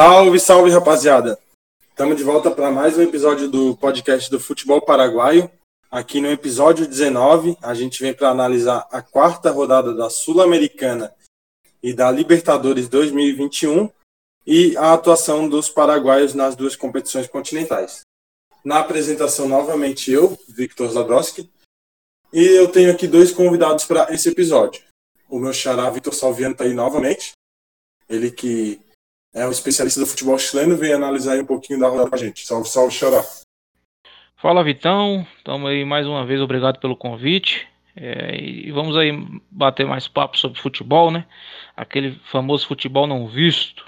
Salve, salve, rapaziada! Estamos de volta para mais um episódio do podcast do Futebol Paraguaio. Aqui no episódio 19, a gente vem para analisar a quarta rodada da Sul-Americana e da Libertadores 2021 e a atuação dos paraguaios nas duas competições continentais. Na apresentação, novamente eu, Victor Zadowski, e eu tenho aqui dois convidados para esse episódio. O meu xará, Vitor Salviano, está aí novamente. Ele que é um especialista do futebol chileno, vem analisar um pouquinho da rodada com a gente. Salve, salve, xará. Fala, Vitão. Estamos aí mais uma vez, obrigado pelo convite. É, e vamos aí bater mais papo sobre futebol, né? Aquele famoso futebol não visto.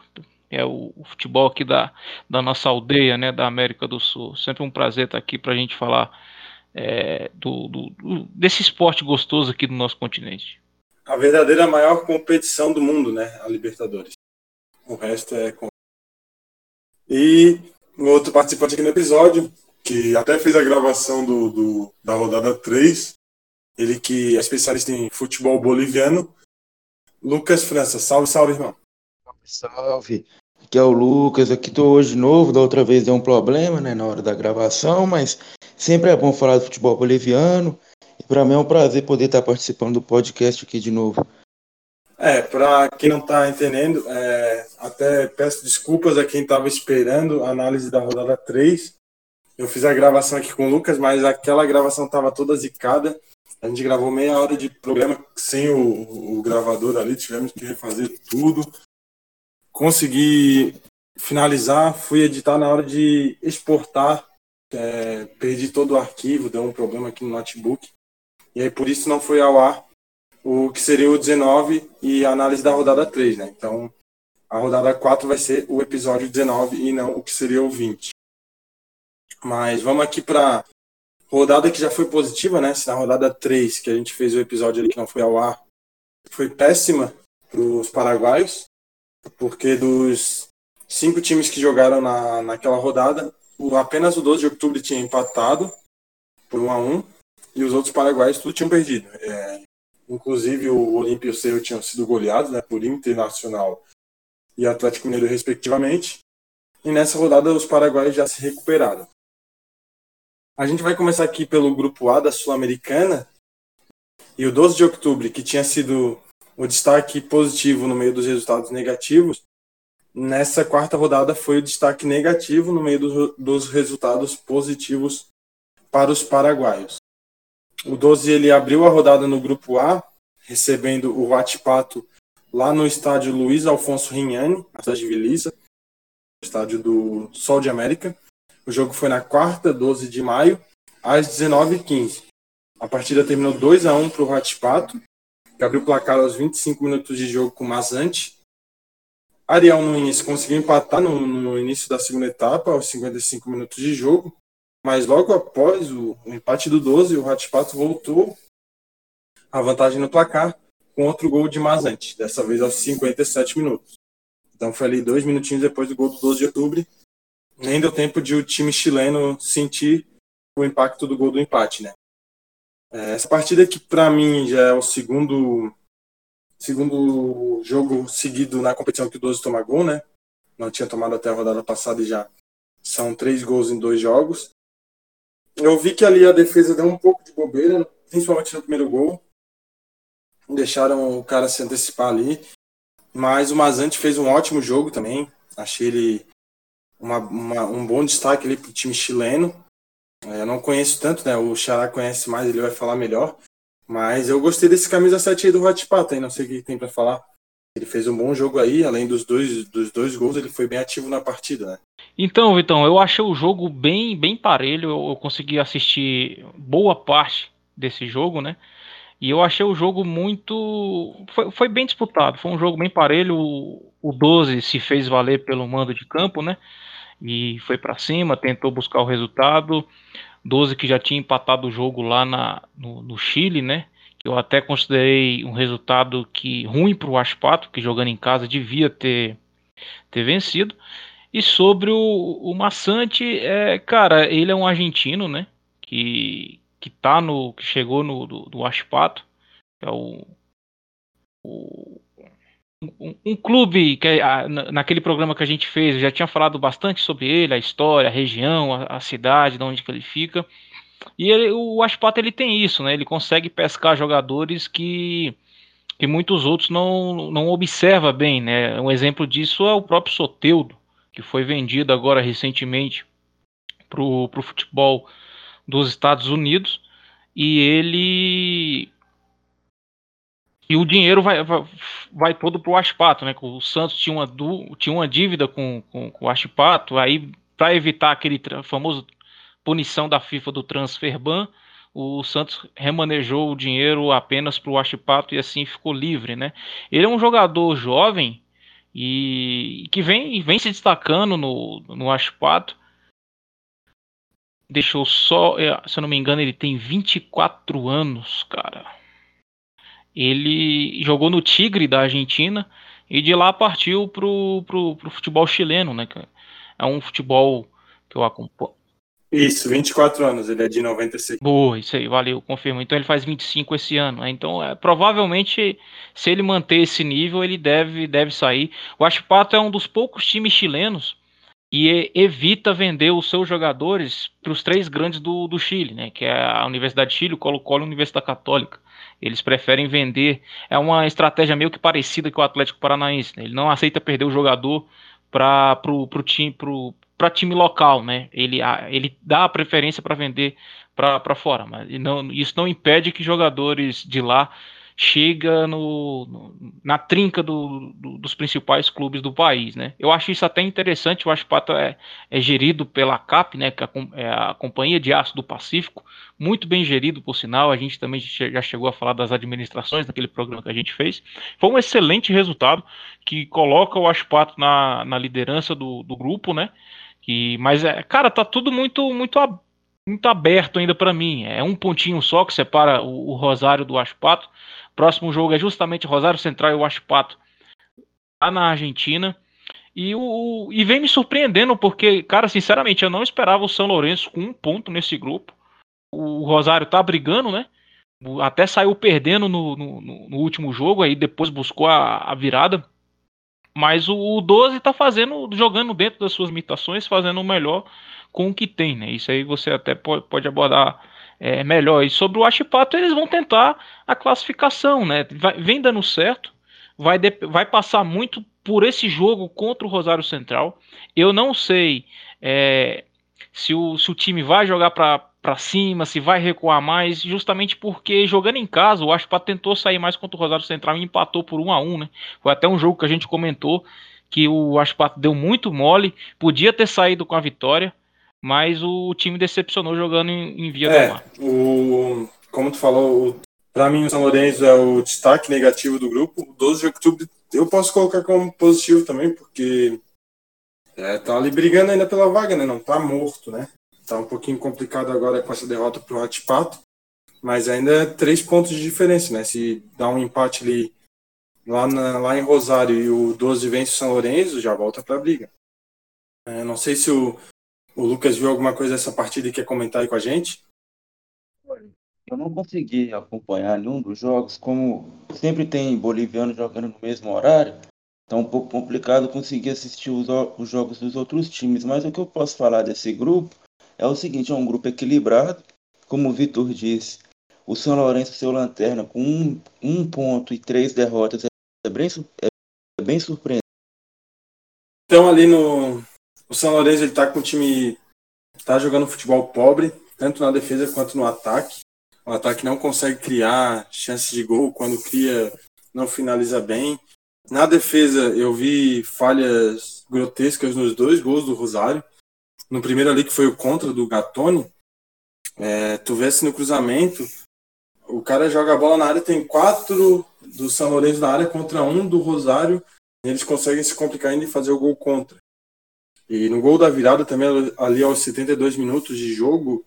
É o, o futebol aqui da, da nossa aldeia, né? Da América do Sul. Sempre um prazer estar aqui para a gente falar é, do, do, do, desse esporte gostoso aqui do nosso continente. A verdadeira maior competição do mundo, né? A Libertadores. O resto é. E um outro participante aqui no episódio, que até fez a gravação do, do, da rodada 3, ele que é especialista em futebol boliviano, Lucas França. Salve, salve, irmão. Salve. Aqui é o Lucas, aqui tô hoje novo, da outra vez deu um problema, né, na hora da gravação, mas sempre é bom falar do futebol boliviano, e para mim é um prazer poder estar participando do podcast aqui de novo. É, para quem não está entendendo, é, até peço desculpas a quem estava esperando a análise da rodada 3. Eu fiz a gravação aqui com o Lucas, mas aquela gravação estava toda zicada. A gente gravou meia hora de programa sem o, o gravador ali, tivemos que refazer tudo. Consegui finalizar, fui editar na hora de exportar, é, perdi todo o arquivo, deu um problema aqui no notebook. E aí por isso não foi ao ar o que seria o 19 e a análise da rodada 3, né? Então, a rodada 4 vai ser o episódio 19 e não o que seria o 20. Mas vamos aqui para rodada que já foi positiva, né? Se na rodada 3, que a gente fez o episódio ali que não foi ao ar, foi péssima para os paraguaios, porque dos cinco times que jogaram na, naquela rodada, o, apenas o 12 de outubro tinha empatado por 1 a 1 e os outros paraguaios tudo tinham perdido. É, Inclusive, o Olímpio e o tinham sido goleados né, por Internacional e Atlético Mineiro, respectivamente. E nessa rodada, os paraguaios já se recuperaram. A gente vai começar aqui pelo grupo A da Sul-Americana. E o 12 de outubro, que tinha sido o destaque positivo no meio dos resultados negativos, nessa quarta rodada foi o destaque negativo no meio do, dos resultados positivos para os paraguaios. O 12 ele abriu a rodada no grupo A, recebendo o Huachipato lá no estádio Luiz Alfonso Rignani, na cidade de Vilisa, estádio do Sol de América. O jogo foi na quarta, 12 de maio, às 19h15. A partida terminou 2 a 1 para o Huachipato, que abriu o placar aos 25 minutos de jogo com o Mazante. Ariel Nunes conseguiu empatar no, no início da segunda etapa, aos 55 minutos de jogo. Mas logo após o, o empate do 12, o Ratipato voltou a vantagem no placar com outro gol de Mazante, dessa vez aos 57 minutos. Então foi ali dois minutinhos depois do gol do 12 de outubro. Nem deu tempo de o time chileno sentir o impacto do gol do empate, né? É, essa partida que para mim já é o segundo segundo jogo seguido na competição que o 12 toma gol, né? Não tinha tomado até a rodada passada e já são três gols em dois jogos. Eu vi que ali a defesa deu um pouco de bobeira, principalmente no primeiro gol. Deixaram o cara se antecipar ali. Mas o Mazante fez um ótimo jogo também. Achei ele uma, uma, um bom destaque ali para o time chileno. É, eu não conheço tanto, né? O Xará conhece mais, ele vai falar melhor. Mas eu gostei desse camisa 7 aí do Ratipata, aí não sei o que tem para falar. Ele fez um bom jogo aí, além dos dois, dos dois gols, ele foi bem ativo na partida, né? Então, Vitão, eu achei o jogo bem, bem parelho. Eu, eu consegui assistir boa parte desse jogo, né? E eu achei o jogo muito. Foi, foi bem disputado. Foi um jogo bem parelho. O, o 12 se fez valer pelo mando de campo, né? E foi para cima, tentou buscar o resultado. 12 que já tinha empatado o jogo lá na, no, no Chile, né? Eu até considerei um resultado que ruim para o Aspato, que jogando em casa devia ter, ter vencido. E sobre o, o Massante, é, cara, ele é um argentino, né? Que, que tá no. que chegou no do, do Aspato, é o, o um, um, clube que é, naquele programa que a gente fez, eu já tinha falado bastante sobre ele, a história, a região, a, a cidade, de onde que ele fica. E ele, o Aspato ele tem isso, né? Ele consegue pescar jogadores que, que muitos outros não, não observa bem, né? Um exemplo disso é o próprio Soteudo, que foi vendido agora recentemente para o futebol dos Estados Unidos e ele e o dinheiro vai, vai, vai todo para o Aspato, né? O Santos tinha uma, tinha uma dívida com, com, com o Aspato, aí para evitar aquele famoso punição da FIFA do transfer ban, o Santos remanejou o dinheiro apenas para o Aspato e assim ficou livre, né? Ele é um jogador jovem e que vem, vem se destacando no, no Aspato deixou só, é, se eu não me engano, ele tem 24 anos, cara. Ele jogou no Tigre da Argentina e de lá partiu pro, pro, pro futebol chileno, né? É um futebol que eu acompanho. Isso, 24 anos, ele é de 96. Boa, isso aí, valeu, confirmo. Então ele faz 25 esse ano. Né? Então, é, provavelmente, se ele manter esse nível, ele deve, deve sair. O Aspato é um dos poucos times chilenos e evita vender os seus jogadores para os três grandes do, do Chile, né? Que é a Universidade de Chile, o Colo-Colo e a Universidade Católica. Eles preferem vender. É uma estratégia meio que parecida com o Atlético Paranaense. Né? Ele não aceita perder o jogador para pro time, pro, para time local, né? Ele, ele dá a preferência para vender para fora, mas não, isso não impede que jogadores de lá chega no, no na trinca do, do, dos principais clubes do país, né? Eu acho isso até interessante. O Aspato é, é gerido pela CAP, né? Que é a Companhia de Aço do Pacífico, muito bem gerido, por sinal. A gente também já chegou a falar das administrações naquele programa que a gente fez. Foi um excelente resultado que coloca o Aspato na, na liderança do, do grupo, né? Mas é, cara, tá tudo muito muito muito aberto ainda para mim. É um pontinho só que separa o, o Rosário do Aspato. Próximo jogo é justamente Rosário Central e o Aspato lá na Argentina. E, o, e vem me surpreendendo, porque, cara, sinceramente, eu não esperava o São Lourenço com um ponto nesse grupo. O Rosário tá brigando, né? Até saiu perdendo no, no, no último jogo, aí depois buscou a, a virada. Mas o, o 12 tá fazendo, jogando dentro das suas limitações, fazendo o melhor com o que tem, né? Isso aí você até pode, abordar é, melhor. E sobre o Achipato, eles vão tentar a classificação, né? Vai, vem dando certo, vai, de, vai passar muito por esse jogo contra o Rosário Central. Eu não sei é, se, o, se o time vai jogar para cima, se vai recuar mais, justamente porque jogando em casa, o Achipato tentou sair mais contra o Rosário Central e empatou por 1 a 1 né? Foi até um jogo que a gente comentou que o Achipato deu muito mole, podia ter saído com a vitória, mas o time decepcionou jogando em, em Via é, do Mar. O, como tu falou, para mim o São Lourenço é o destaque negativo do grupo. O 12 de outubro eu posso colocar como positivo também, porque é, tá ali brigando ainda pela vaga, né? Não tá morto, né? Tá um pouquinho complicado agora com essa derrota pro Ratipato, mas ainda é três pontos de diferença, né? Se dá um empate ali lá, na, lá em Rosário e o 12 vence o São Lourenço, já volta pra briga. É, não sei se o, o Lucas viu alguma coisa dessa partida e quer comentar aí com a gente? Eu não consegui acompanhar nenhum dos jogos, como sempre tem boliviano jogando no mesmo horário, tá um pouco complicado conseguir assistir os, os jogos dos outros times. Mas o que eu posso falar desse grupo é o seguinte: é um grupo equilibrado, como o Vitor disse. O São Lourenço, seu lanterna, com um, um ponto e três derrotas, é bem, é bem surpreendente. Então, ali no, o São Lourenço ele tá com o time tá jogando futebol pobre, tanto na defesa quanto no ataque. O ataque não consegue criar chances de gol, quando cria não finaliza bem. Na defesa eu vi falhas grotescas nos dois gols do Rosário. No primeiro ali que foi o contra do Gatoni, é, tu vê se no cruzamento, o cara joga a bola na área, tem quatro do São Lourenço na área contra um do Rosário, e eles conseguem se complicar ainda e fazer o gol contra. E no gol da virada também, ali aos 72 minutos de jogo,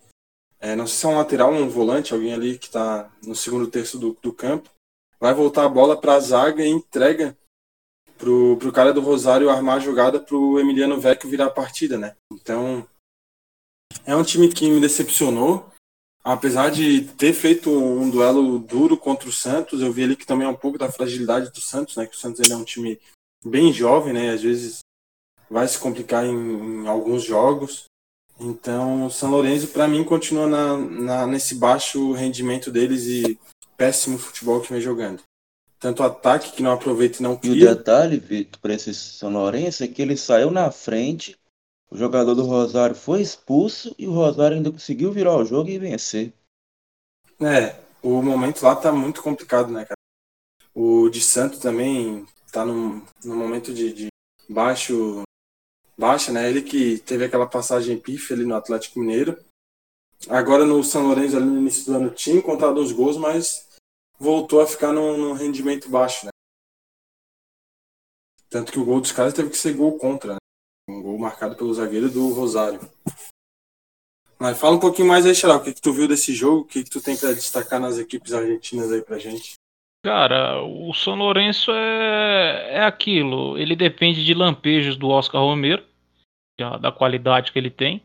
é, não sei se é um lateral ou um volante, alguém ali que está no segundo terço do, do campo, vai voltar a bola para a zaga e entrega pro, pro cara do Rosário armar a jogada pro Emiliano Vecchio virar a partida, né? Então, é um time que me decepcionou. apesar de ter feito um duelo duro contra o Santos, eu vi ali que também é um pouco da fragilidade do Santos, né? Que o Santos ele é um time bem jovem, né? Às vezes vai se complicar em, em alguns jogos. Então, o São Lourenço, para mim, continua na, na, nesse baixo rendimento deles e péssimo futebol que vem jogando. Tanto o ataque que não aproveita e não cria. E o detalhe, Vitor, para esse São Lourenço é que ele saiu na frente, o jogador do Rosário foi expulso e o Rosário ainda conseguiu virar o jogo e vencer. É, o momento lá tá muito complicado, né, cara? O de Santo também tá num, num momento de, de baixo baixa, né? Ele que teve aquela passagem pif ali no Atlético Mineiro. Agora no São Lourenço ali no início do ano tinha encontrado uns gols, mas voltou a ficar num, num, rendimento baixo, né? Tanto que o gol dos caras teve que ser gol contra, né? Um gol marcado pelo zagueiro do Rosário. Mas fala um pouquinho mais aí, Xaral, o que, que tu viu desse jogo? O que, que tu tem para destacar nas equipes argentinas aí pra gente? Cara, o São Lourenço é, é aquilo. Ele depende de lampejos do Oscar Romero, da qualidade que ele tem.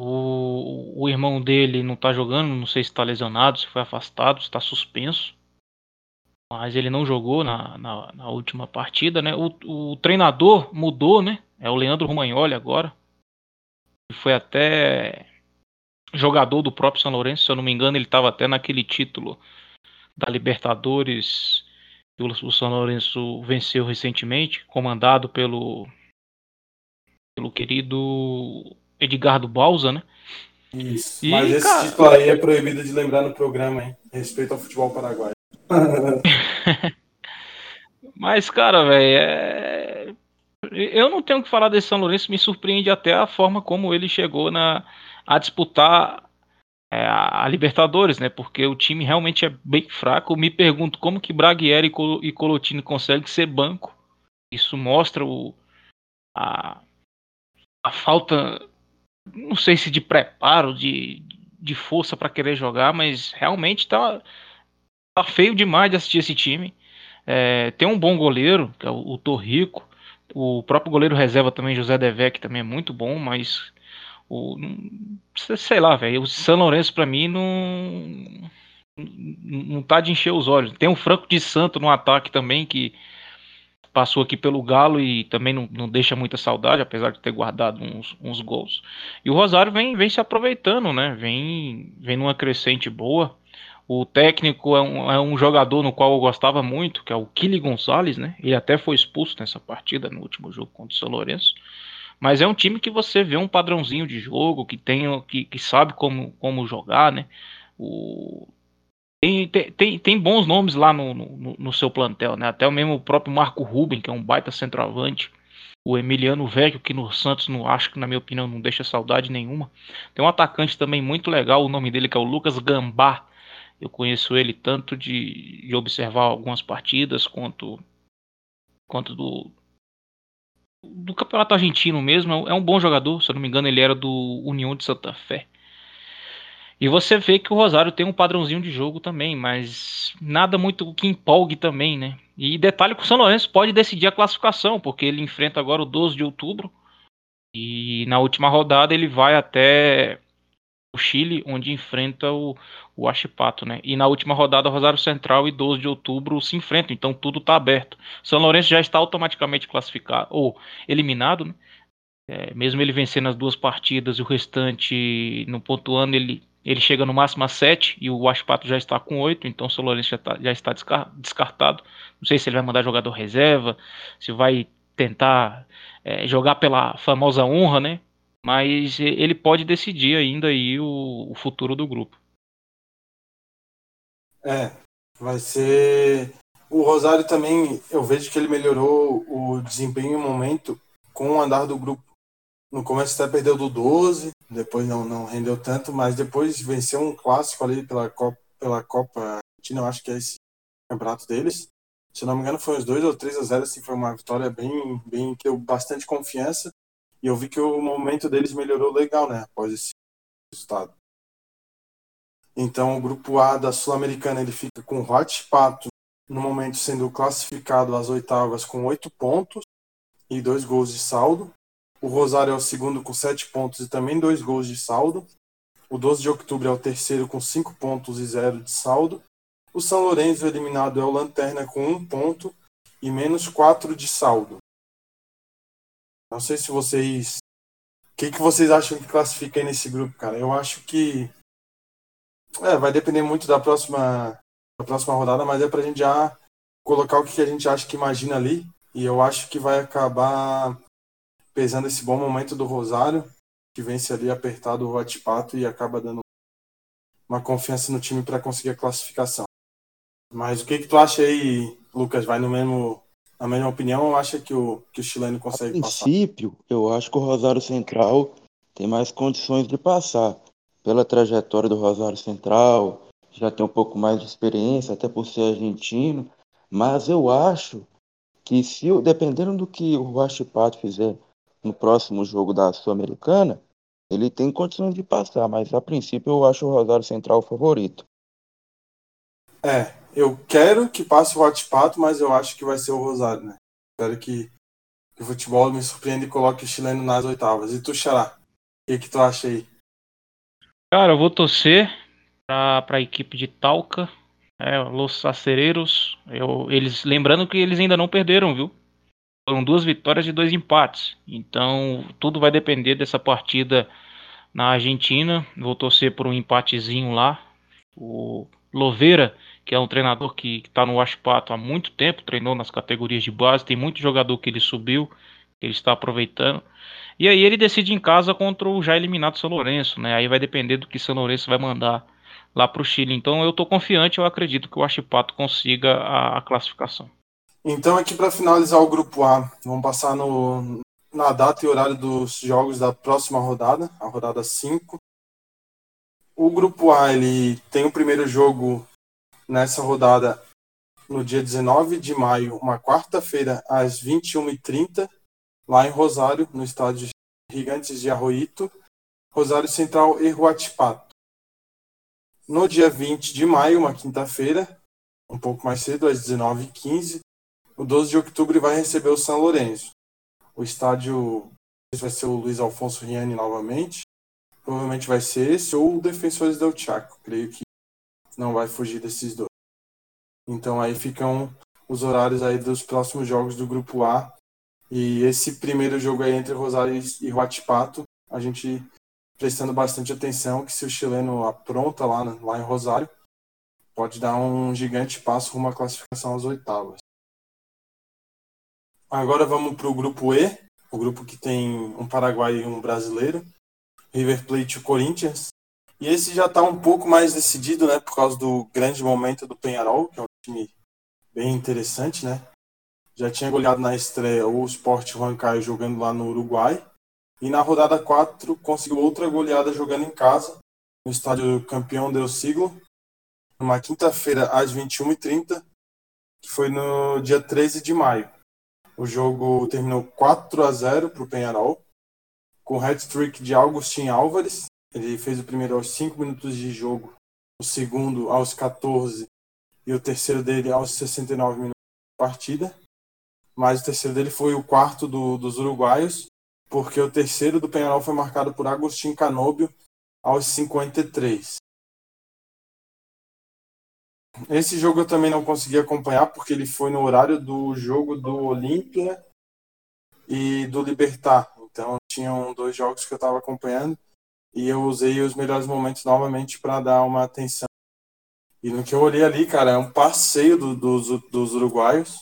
O, o irmão dele não tá jogando, não sei se está lesionado, se foi afastado, está suspenso. Mas ele não jogou na, na, na última partida, né? O, o, treinador mudou, né? É o Leandro Romagnoli agora. Foi até jogador do próprio São Lourenço, se eu não me engano, ele estava até naquele título da Libertadores que o São Lourenço venceu recentemente, comandado pelo pelo querido Edgardo Balsa, né? Isso. E, Mas esse cara... título aí é proibido de lembrar no programa, hein? Respeito ao futebol paraguaio. Mas, cara, velho, é... eu não tenho que falar desse São Lourenço, me surpreende até a forma como ele chegou na... a disputar é, a Libertadores, né? Porque o time realmente é bem fraco. Me pergunto como que Braguieri e Colotini conseguem ser banco. Isso mostra o, a, a falta, não sei se de preparo, de, de força para querer jogar, mas realmente tá, tá feio demais de assistir esse time. É, tem um bom goleiro, que é o, o Torrico. O próprio goleiro reserva também, José Devec, também é muito bom, mas o, sei lá, velho. O São Lourenço, para mim, não. Não tá de encher os olhos. Tem o Franco de Santo no ataque também, que passou aqui pelo Galo e também não, não deixa muita saudade, apesar de ter guardado uns, uns gols. E o Rosário vem, vem se aproveitando, né? Vem, vem numa crescente boa. O técnico é um, é um jogador no qual eu gostava muito, que é o Kili Gonçalves, né? Ele até foi expulso nessa partida, no último jogo contra o São Lourenço. Mas é um time que você vê um padrãozinho de jogo, que tem, que, que sabe como, como jogar, né? O, tem, tem, tem bons nomes lá no, no, no, seu plantel, né? Até o mesmo próprio Marco Ruben, que é um baita centroavante. O Emiliano Vecchio, que no Santos não acho que, na minha opinião, não deixa saudade nenhuma. Tem um atacante também muito legal, o nome dele que é o Lucas Gambá. Eu conheço ele tanto de, de observar algumas partidas quanto, quanto do, do campeonato argentino mesmo. É um bom jogador, se eu não me engano, ele era do União de Santa Fé. E você vê que o Rosário tem um padrãozinho de jogo também, mas nada muito que empolgue também, né? E detalhe que o São Lourenço pode decidir a classificação, porque ele enfrenta agora o 12 de outubro. E na última rodada ele vai até o Chile, onde enfrenta o, o Achipato, né? E na última rodada, Rosário Central e 12 de outubro se enfrentam, então tudo está aberto. São Lourenço já está automaticamente classificado, ou eliminado, né? É, mesmo ele vencendo as duas partidas e o restante não pontuando, ele, ele chega no máximo a 7 e o Achipato já está com 8, então o São Lourenço já, tá, já está descartado. Não sei se ele vai mandar jogador reserva, se vai tentar é, jogar pela famosa honra, né? mas ele pode decidir ainda aí o, o futuro do grupo. É, vai ser. O Rosário também, eu vejo que ele melhorou o desempenho em momento com o andar do grupo. No começo até perdeu do 12, depois não, não rendeu tanto, mas depois venceu um clássico ali pela Copa, pela Copa Argentina, eu acho que é esse campeonato deles. Se não me engano, foi uns 2 ou 3 a 0, assim, foi uma vitória bem, bem que deu bastante confiança. E eu vi que o momento deles melhorou legal, né? Após esse resultado. Então, o grupo A da Sul-Americana ele fica com o Hot Pato, no momento sendo classificado às oitavas com oito pontos e dois gols de saldo. O Rosário é o segundo com sete pontos e também dois gols de saldo. O 12 de outubro é o terceiro com 5 pontos e 0 de saldo. O São Lourenço eliminado é o Lanterna com 1 um ponto e menos 4 de saldo. Não sei se vocês. O que, que vocês acham que classifica aí nesse grupo, cara? Eu acho que. É, vai depender muito da próxima, da próxima rodada, mas é pra gente já colocar o que a gente acha que imagina ali. E eu acho que vai acabar pesando esse bom momento do Rosário que vence ali apertado o Vatipato e acaba dando uma confiança no time para conseguir a classificação. Mas o que, que tu acha aí, Lucas? Vai no mesmo, na mesma opinião ou acha que o, que o chileno consegue a passar? princípio, eu acho que o Rosário Central tem mais condições de passar. Pela trajetória do Rosário Central, já tem um pouco mais de experiência, até por ser argentino. Mas eu acho que se dependendo do que o Vachipato fizer no próximo jogo da Sul-Americana, ele tem condições de passar, mas a princípio eu acho o Rosário Central o favorito. É, eu quero que passe o Watpato, mas eu acho que vai ser o Rosário, né? Espero que, que o futebol me surpreenda e coloque o chileno nas oitavas. E tu, Xará, o que, que tu acha aí? Cara, eu vou torcer para a equipe de Talca, é, Los Acereiros. Eu, eles, lembrando que eles ainda não perderam, viu? Foram duas vitórias e dois empates. Então, tudo vai depender dessa partida na Argentina. Vou torcer por um empatezinho lá. O Loveira, que é um treinador que está no Aspato há muito tempo, treinou nas categorias de base, tem muito jogador que ele subiu, que ele está aproveitando. E aí ele decide em casa contra o já eliminado São Lourenço, né? Aí vai depender do que São Lourenço vai mandar lá para o Chile. Então eu estou confiante, eu acredito que o Aspato consiga a classificação. Então, aqui para finalizar o grupo A, vamos passar no, na data e horário dos jogos da próxima rodada, a rodada 5. O grupo A ele tem o primeiro jogo nessa rodada no dia 19 de maio, uma quarta-feira, às 21h30, lá em Rosário, no estádio Gigantes de Arroito, Rosário Central e Huatipato. No dia 20 de maio, uma quinta-feira, um pouco mais cedo, às 19h15, o 12 de outubro vai receber o São Lourenço. O estádio vai ser o Luiz Alfonso Riani novamente. Provavelmente vai ser esse ou o Defensores del Chaco. Creio que não vai fugir desses dois. Então aí ficam os horários aí dos próximos jogos do grupo A. E esse primeiro jogo aí entre Rosário e Huatipato, a gente prestando bastante atenção que se o chileno apronta lá, lá em Rosário, pode dar um gigante passo rumo à classificação às oitavas. Agora vamos para o grupo E, o grupo que tem um paraguaio e um brasileiro, River Plate e o Corinthians. E esse já está um pouco mais decidido, né, por causa do grande momento do Penharol, que é um time bem interessante, né? Já tinha goleado na estreia o Sport Huancayo jogando lá no Uruguai. E na rodada 4 conseguiu outra goleada jogando em casa, no estádio Campeão del Siglo, numa quinta-feira às 21h30, que foi no dia 13 de maio. O jogo terminou 4 a 0 para o Penharol, com hat-trick de Augustin Álvares. Ele fez o primeiro aos 5 minutos de jogo, o segundo aos 14 e o terceiro dele aos 69 minutos de partida. Mas o terceiro dele foi o quarto do, dos uruguaios, porque o terceiro do Penharol foi marcado por Agostinho Canóbio aos 53. Esse jogo eu também não consegui acompanhar porque ele foi no horário do jogo do Olímpia e do Libertar. Então tinham dois jogos que eu estava acompanhando e eu usei os melhores momentos novamente para dar uma atenção. E no que eu olhei ali, cara, é um passeio do, dos, dos uruguaios.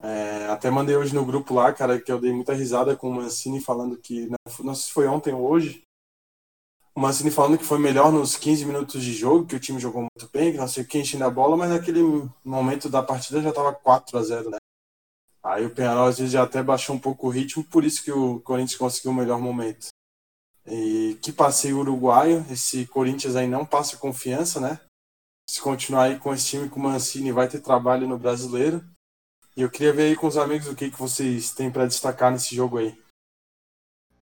É, até mandei hoje no grupo lá, cara, que eu dei muita risada com o Mancini falando que, não, não sei se foi ontem ou hoje, o Mancini falando que foi melhor nos 15 minutos de jogo, que o time jogou muito bem, que não sei quem enchendo a bola, mas naquele momento da partida já estava 4 a 0 né? Aí o Penharol às vezes já até baixou um pouco o ritmo, por isso que o Corinthians conseguiu o melhor momento. E que passeio uruguaio, esse Corinthians aí não passa confiança, né? Se continuar aí com esse time com o Mancini, vai ter trabalho no brasileiro. E eu queria ver aí com os amigos o que, que vocês têm para destacar nesse jogo aí.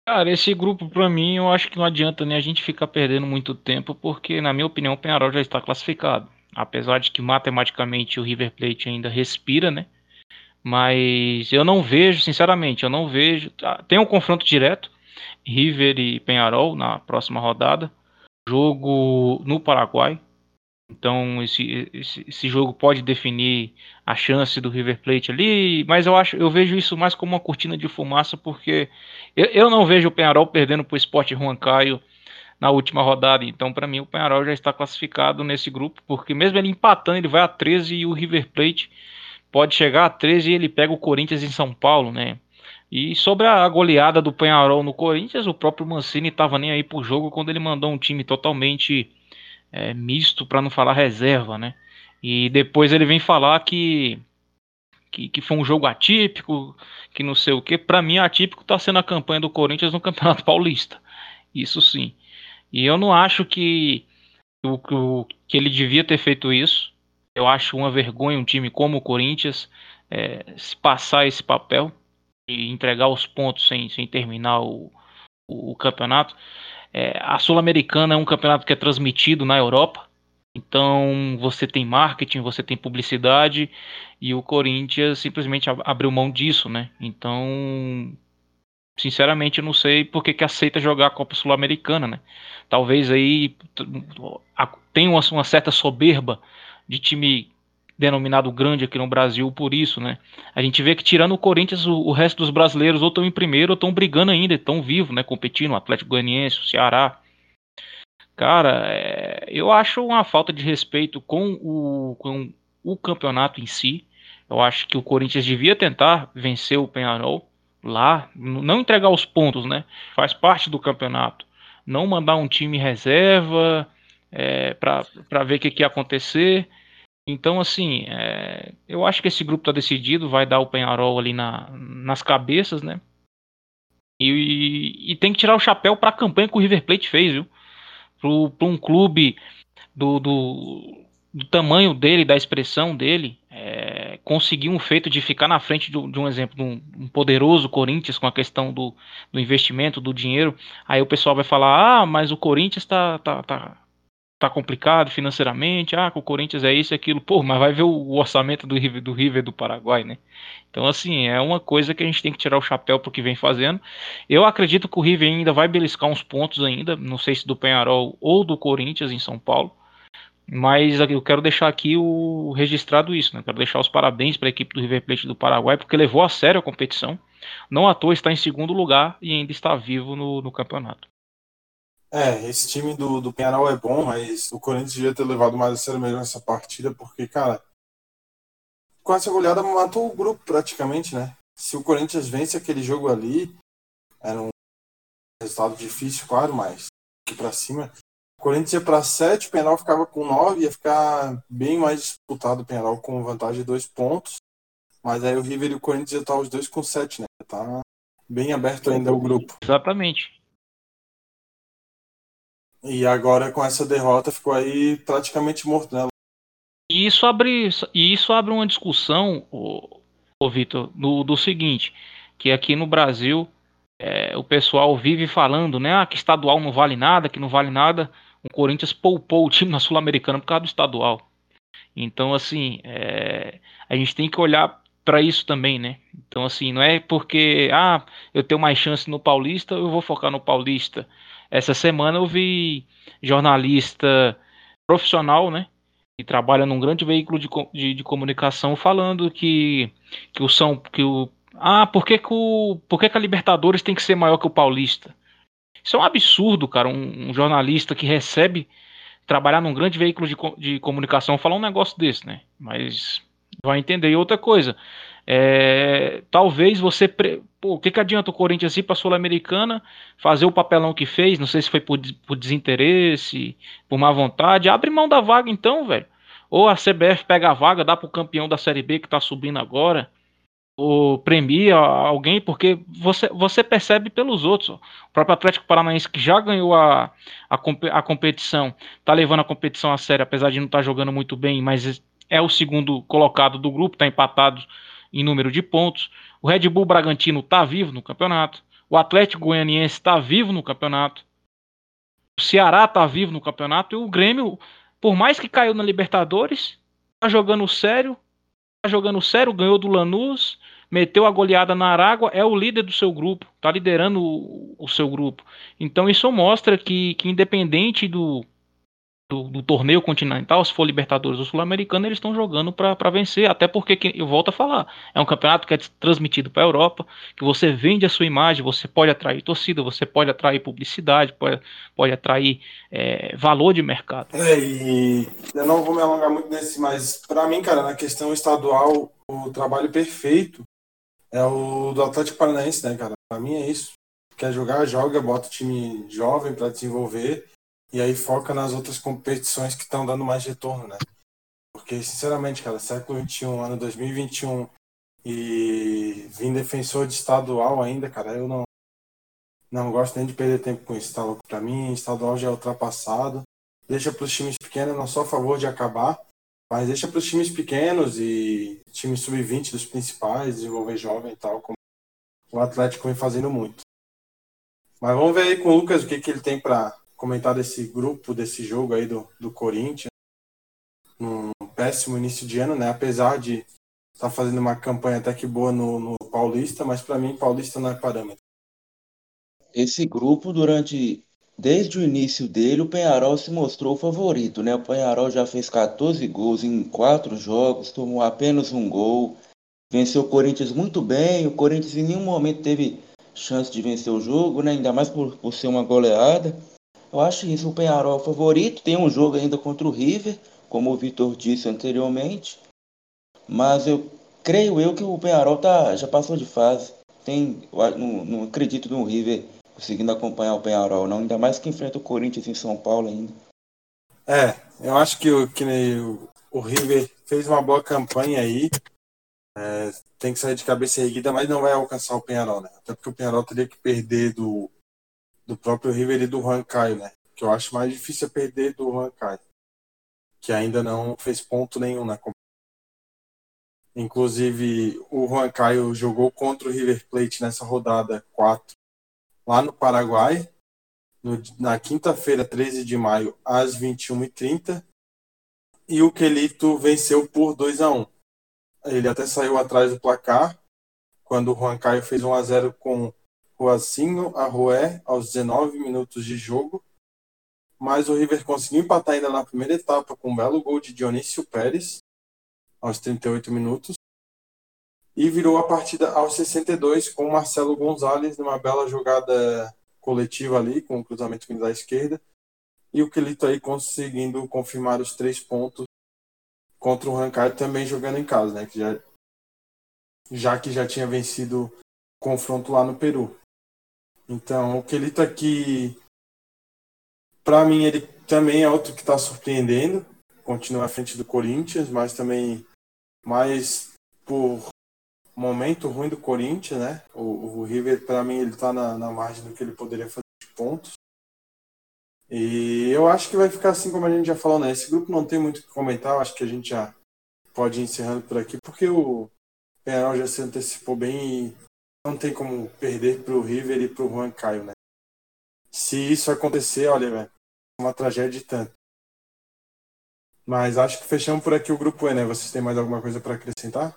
Cara, esse grupo para mim eu acho que não adianta nem a gente ficar perdendo muito tempo, porque na minha opinião o Penharol já está classificado. Apesar de que matematicamente o River Plate ainda respira, né? Mas eu não vejo, sinceramente, eu não vejo. Tá, tem um confronto direto, River e Penharol na próxima rodada. jogo no Paraguai. Então esse, esse, esse, jogo pode definir a chance do River Plate ali, mas eu acho, eu vejo isso mais como uma cortina de fumaça, porque eu, eu não vejo o Penharol perdendo para o Sport Juan Caio na última rodada. Então, para mim, o Penharol já está classificado nesse grupo, porque mesmo ele empatando, ele vai a 13 e o River Plate pode chegar a 13 e ele pega o Corinthians em São Paulo, né? E sobre a goleada do Penharol no Corinthians, o próprio Mancini estava nem aí pro jogo quando ele mandou um time totalmente é, misto, para não falar reserva, né? E depois ele vem falar que, que, que foi um jogo atípico, que não sei o que. Para mim, atípico está sendo a campanha do Corinthians no Campeonato Paulista. Isso sim. E eu não acho que, o, que ele devia ter feito isso. Eu acho uma vergonha um time como o Corinthians é, se passar esse papel e entregar os pontos sem, sem terminar o, o, o campeonato. É, a Sul-Americana é um campeonato que é transmitido na Europa, então você tem marketing, você tem publicidade e o Corinthians simplesmente abriu mão disso, né? Então, sinceramente, eu não sei por que, que aceita jogar a Copa Sul-Americana, né? Talvez aí tenha uma, uma certa soberba de time denominado grande aqui no Brasil por isso, né? A gente vê que tirando o Corinthians, o, o resto dos brasileiros ou estão em primeiro ou estão brigando ainda, estão vivos, né? Competindo, o Atlético Goianiense, o Ceará. Cara, é, eu acho uma falta de respeito com o, com o campeonato em si. Eu acho que o Corinthians devia tentar vencer o Penharol lá, não entregar os pontos, né? Faz parte do campeonato. Não mandar um time reserva é, para ver o que, que ia acontecer então, assim, é, eu acho que esse grupo está decidido, vai dar o Penharol ali na, nas cabeças, né? E, e, tem que tirar o chapéu para a campanha que o River Plate fez, viu? Para um clube do, do, do, tamanho dele, da expressão dele, é, conseguir um feito de ficar na frente de, um exemplo, de um, um, poderoso Corinthians com a questão do, do investimento, do dinheiro. Aí o pessoal vai falar: ah, mas o Corinthians está tá, tá, tá complicado financeiramente, ah, o Corinthians é isso e aquilo, pô, mas vai ver o orçamento do River, do River do Paraguai, né? Então, assim, é uma coisa que a gente tem que tirar o chapéu pro que vem fazendo. Eu acredito que o River ainda vai beliscar uns pontos ainda, não sei se do Penharol ou do Corinthians em São Paulo, mas eu quero deixar aqui o registrado isso, né? Quero deixar os parabéns para a equipe do River Plate do Paraguai, porque levou a sério a competição. Não à toa está em segundo lugar e ainda está vivo no, no campeonato. É, esse time do, do Penharol é bom, mas o Corinthians devia ter levado mais a sério melhor essa partida, porque, cara, com essa goleada matou o grupo praticamente, né? Se o Corinthians vence aquele jogo ali, era um resultado difícil, claro, mas aqui pra cima. O Corinthians ia pra 7, o Penharol ficava com 9, ia ficar bem mais disputado o Penharol com vantagem de dois pontos. Mas aí o River e o Corinthians já estão os dois com 7, né? Tá bem aberto ainda o grupo. Exatamente. E agora com essa derrota ficou aí praticamente morto, né? E isso abre, e isso abre uma discussão, o, o Vitor, do, do seguinte, que aqui no Brasil é, o pessoal vive falando, né, ah, que estadual não vale nada, que não vale nada. O Corinthians poupou o time na Sul-Americana por causa do estadual. Então, assim, é, a gente tem que olhar para isso também, né? Então, assim, não é porque, ah, eu tenho mais chance no Paulista, eu vou focar no Paulista. Essa semana eu vi jornalista profissional, né? Que trabalha num grande veículo de, de, de comunicação falando que, que o São. Que o, ah, por que, que, o, por que, que a Libertadores tem que ser maior que o Paulista? Isso é um absurdo, cara. Um, um jornalista que recebe trabalhar num grande veículo de, de comunicação falar um negócio desse, né? Mas vai entender. E outra coisa, é, talvez você. Pô, o que, que adianta o Corinthians ir para a Sul-Americana, fazer o papelão que fez? Não sei se foi por, por desinteresse, por má vontade. Abre mão da vaga então, velho. Ou a CBF pega a vaga, dá pro campeão da Série B que tá subindo agora. Ou premia alguém, porque você, você percebe pelos outros. O próprio Atlético Paranaense, que já ganhou a, a, a competição, tá levando a competição a sério, apesar de não estar tá jogando muito bem, mas é o segundo colocado do grupo, tá empatado em número de pontos. O Red Bull Bragantino está vivo no campeonato. O Atlético Goianiense está vivo no campeonato. O Ceará está vivo no campeonato. E o Grêmio, por mais que caiu na Libertadores, está jogando sério. Está jogando sério, ganhou do Lanús, meteu a goleada na Aragua, é o líder do seu grupo, está liderando o, o, seu grupo. Então isso mostra que, que independente do, do, do, torneio continental, se for Libertadores ou Sul-Americano, eles estão jogando para vencer, até porque, eu volto a falar, é um campeonato que é transmitido para a Europa, que você vende a sua imagem, você pode atrair torcida, você pode atrair publicidade, pode, pode atrair é, valor de mercado. É, e eu não vou me alongar muito nesse, mas para mim, cara, na questão estadual, o trabalho perfeito é o do Atlético Paranaense, né, cara? Para mim é isso. Quer jogar, joga, bota o time jovem para desenvolver e aí foca nas outras competições que estão dando mais retorno, né? Porque, sinceramente, cara, século XXI, ano 2021, e vim defensor de estadual ainda, cara, eu não, não gosto nem de perder tempo com isso, tá louco? Pra mim, estadual já é ultrapassado. Deixa para os times pequenos, não sou a favor de acabar, mas deixa para os times pequenos e times sub-20 dos principais, desenvolver jovem e tal, como o Atlético vem fazendo muito. Mas vamos ver aí com o Lucas o que, que ele tem para comentar desse grupo, desse jogo aí do, do Corinthians. Num péssimo início de ano, né? Apesar de estar tá fazendo uma campanha até que boa no, no Paulista, mas para mim Paulista não é parâmetro. Esse grupo, durante desde o início dele, o Penharol se mostrou o favorito, né? O Penharol já fez 14 gols em quatro jogos, tomou apenas um gol, venceu o Corinthians muito bem. O Corinthians em nenhum momento teve chance de vencer o jogo, né? Ainda mais por, por ser uma goleada. Eu acho isso o Penharol favorito. Tem um jogo ainda contra o River, como o Vitor disse anteriormente. Mas eu creio eu que o Penharol tá, já passou de fase. Tem, não, não acredito no River conseguindo acompanhar o Penharol, não. Ainda mais que enfrenta o Corinthians em São Paulo ainda. É, eu acho que, o, que o, o River fez uma boa campanha aí. É, tem que sair de cabeça erguida, mas não vai alcançar o Penharol, né? Até porque o Penharol teria que perder do do próprio River e do Juan Caio, né? Que eu acho mais difícil é perder do Juan Caio, que ainda não fez ponto nenhum na competição. Inclusive, o Juan Caio jogou contra o River Plate nessa rodada 4, lá no Paraguai, no, na quinta-feira, 13 de maio, às 21h30. E o Quelito venceu por 2 a 1 Ele até saiu atrás do placar, quando o Juan Caio fez 1 a 0 com Roacinho Arrué aos 19 minutos de jogo, mas o River conseguiu empatar ainda na primeira etapa com um belo gol de Dionísio Pérez aos 38 minutos e virou a partida aos 62 com Marcelo Gonzalez numa bela jogada coletiva ali com o cruzamento da esquerda e o Quelito aí conseguindo confirmar os três pontos contra o Rancard também jogando em casa, né? Que já, já que já tinha vencido confronto lá no Peru. Então, o Kelito aqui, para mim, ele também é outro que está surpreendendo. Continua à frente do Corinthians, mas também mais por momento ruim do Corinthians, né? O, o River, para mim, ele está na, na margem do que ele poderia fazer de pontos. E eu acho que vai ficar assim como a gente já falou, né? Esse grupo não tem muito o que comentar, eu acho que a gente já pode ir encerrando por aqui, porque o Penal já se antecipou bem e não tem como perder pro River e pro Juan Caio, né? Se isso acontecer, olha, velho, é uma tragédia de tanto. Mas acho que fechamos por aqui o grupo E, né? Vocês têm mais alguma coisa para acrescentar?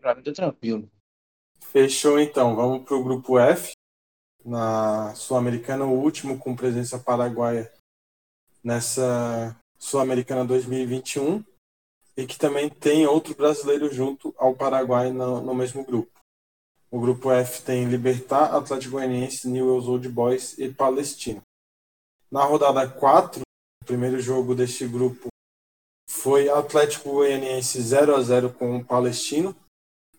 Pra mim tá tranquilo. Fechou então. Vamos pro grupo F. Na Sul-Americana, o último com presença paraguaia nessa Sul-Americana 2021. E que também tem outro brasileiro junto ao Paraguai no, no mesmo grupo. O grupo F tem Libertar, Atlético Goianiense, Newell's Old Boys e Palestino. Na rodada 4, o primeiro jogo deste grupo foi Atlético Goianiense 0 a 0 com o Palestino.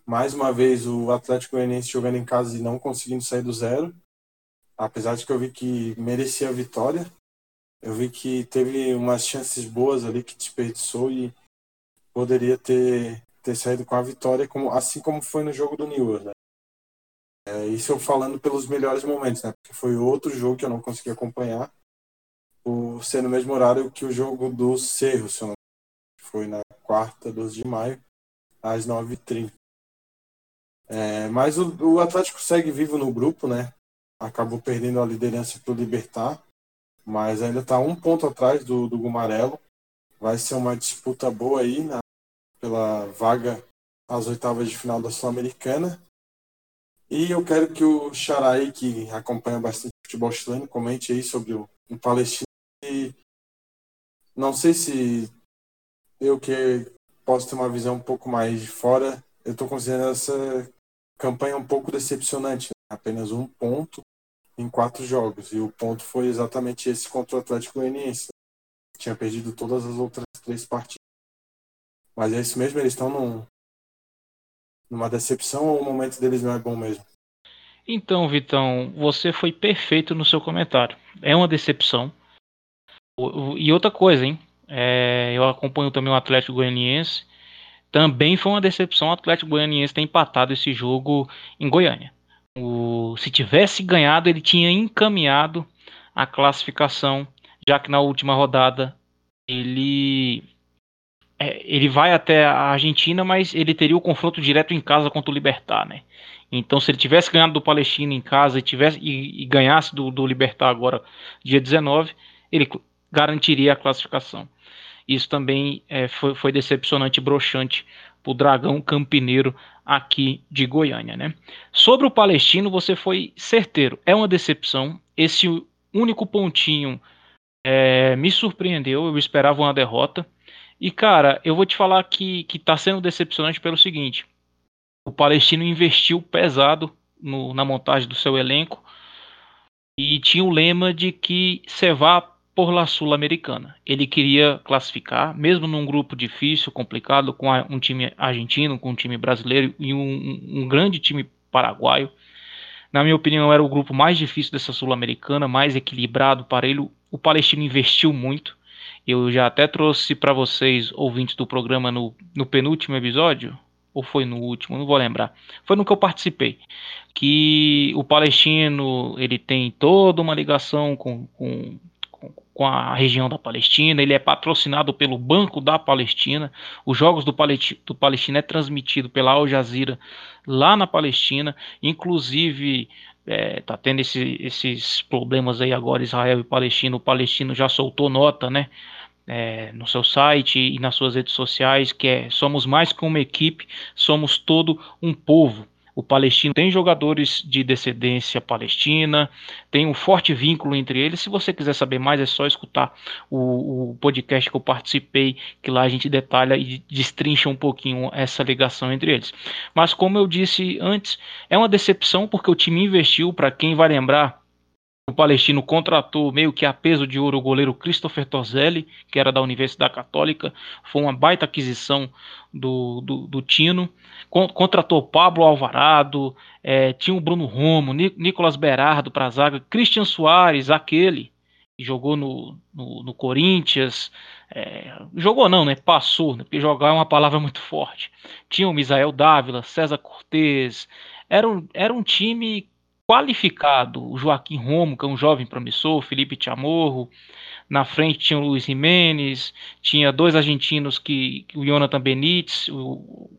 Mais uma vez o Atlético Goianiense jogando em casa e não conseguindo sair do zero. Apesar de que eu vi que merecia a vitória. Eu vi que teve umas chances boas ali que desperdiçou e poderia ter, ter saído com a vitória, como, assim como foi no jogo do Newell's. Né? É, isso eu falando pelos melhores momentos, né? Porque foi outro jogo que eu não consegui acompanhar, por ser no mesmo horário que o jogo do Cerro, se não foi na quarta, 12 de maio, às 9h30. É, mas o, o, Atlético segue vivo no grupo, né? Acabou perdendo a liderança para o Libertar, mas ainda está um ponto atrás do, do Gumarelo. Vai ser uma disputa boa aí na, pela vaga às oitavas de final da Sul-Americana. E eu quero que o Xarai, que acompanha bastante futebol chileno, comente aí sobre o, o Palestina. E não sei se eu que posso ter uma visão um pouco mais de fora, eu estou considerando essa campanha um pouco decepcionante. Né? Apenas um ponto em quatro jogos. E o ponto foi exatamente esse contra o Atlético Goianiense. Tinha perdido todas as outras três partidas. Mas é isso mesmo, eles estão num, numa decepção ou o momento deles não é bom mesmo? Então, Vitão, você foi perfeito no seu comentário. É uma decepção. E outra coisa, hein? É, eu acompanho também o Atlético Goianiense. Também foi uma decepção o Atlético Goianiense ter empatado esse jogo em Goiânia. O, se tivesse ganhado, ele tinha encaminhado a classificação, já que na última rodada ele é, ele vai até a Argentina, mas ele teria o confronto direto em casa contra o Libertar, né? Então, se ele tivesse ganhado do Palestina em casa e, tivesse, e, e ganhasse do, do Libertar agora, dia 19, ele garantiria a classificação. Isso também é, foi, foi decepcionante e broxante para o Dragão Campineiro aqui de Goiânia, né? Sobre o Palestino, você foi certeiro. É uma decepção. Esse único pontinho é, me surpreendeu. Eu esperava uma derrota. E, cara, eu vou te falar que, que tá sendo decepcionante pelo seguinte: o Palestino investiu pesado no, na montagem do seu elenco e tinha o lema de que se vá por la Sul-Americana. Ele queria classificar, mesmo num grupo difícil, complicado, com um time argentino, com um time brasileiro e um, um grande time paraguaio. Na minha opinião, era o grupo mais difícil dessa Sul-Americana, mais equilibrado para ele. O Palestino investiu muito. Eu já até trouxe para vocês, ouvintes do programa, no, no penúltimo episódio, ou foi no último, não vou lembrar. Foi no que eu participei. Que o palestino ele tem toda uma ligação com, com, com a região da Palestina, ele é patrocinado pelo Banco da Palestina. Os jogos do, Palestina, do Palestina é transmitido pela Al Jazeera lá na Palestina, inclusive é, tá tendo esse, esses problemas aí agora, Israel e Palestina. O palestino já soltou nota, né? É, no seu site e nas suas redes sociais, que é somos mais que uma equipe, somos todo um povo. O palestino tem jogadores de descendência palestina, tem um forte vínculo entre eles. Se você quiser saber mais, é só escutar o, o podcast que eu participei, que lá a gente detalha e destrincha um pouquinho essa ligação entre eles. Mas como eu disse antes, é uma decepção porque o time investiu, para quem vai lembrar, o Palestino contratou meio que a peso de ouro o goleiro Christopher Torzelli, que era da Universidade Católica. Foi uma baita aquisição do, do, do Tino. Contratou Pablo Alvarado, é, tinha o Bruno Romo, Nicolas Berardo para a zaga, Christian Soares, aquele que jogou no, no, no Corinthians. É, jogou não, né? Passou, né? porque jogar é uma palavra muito forte. Tinha o Misael Dávila, César Cortez. Era um, era um time qualificado, o Joaquim Romo, que é um jovem promissor, Felipe Chamorro, na frente tinha o Luiz Jimenez, tinha dois argentinos que, o Jonathan Benítez, o,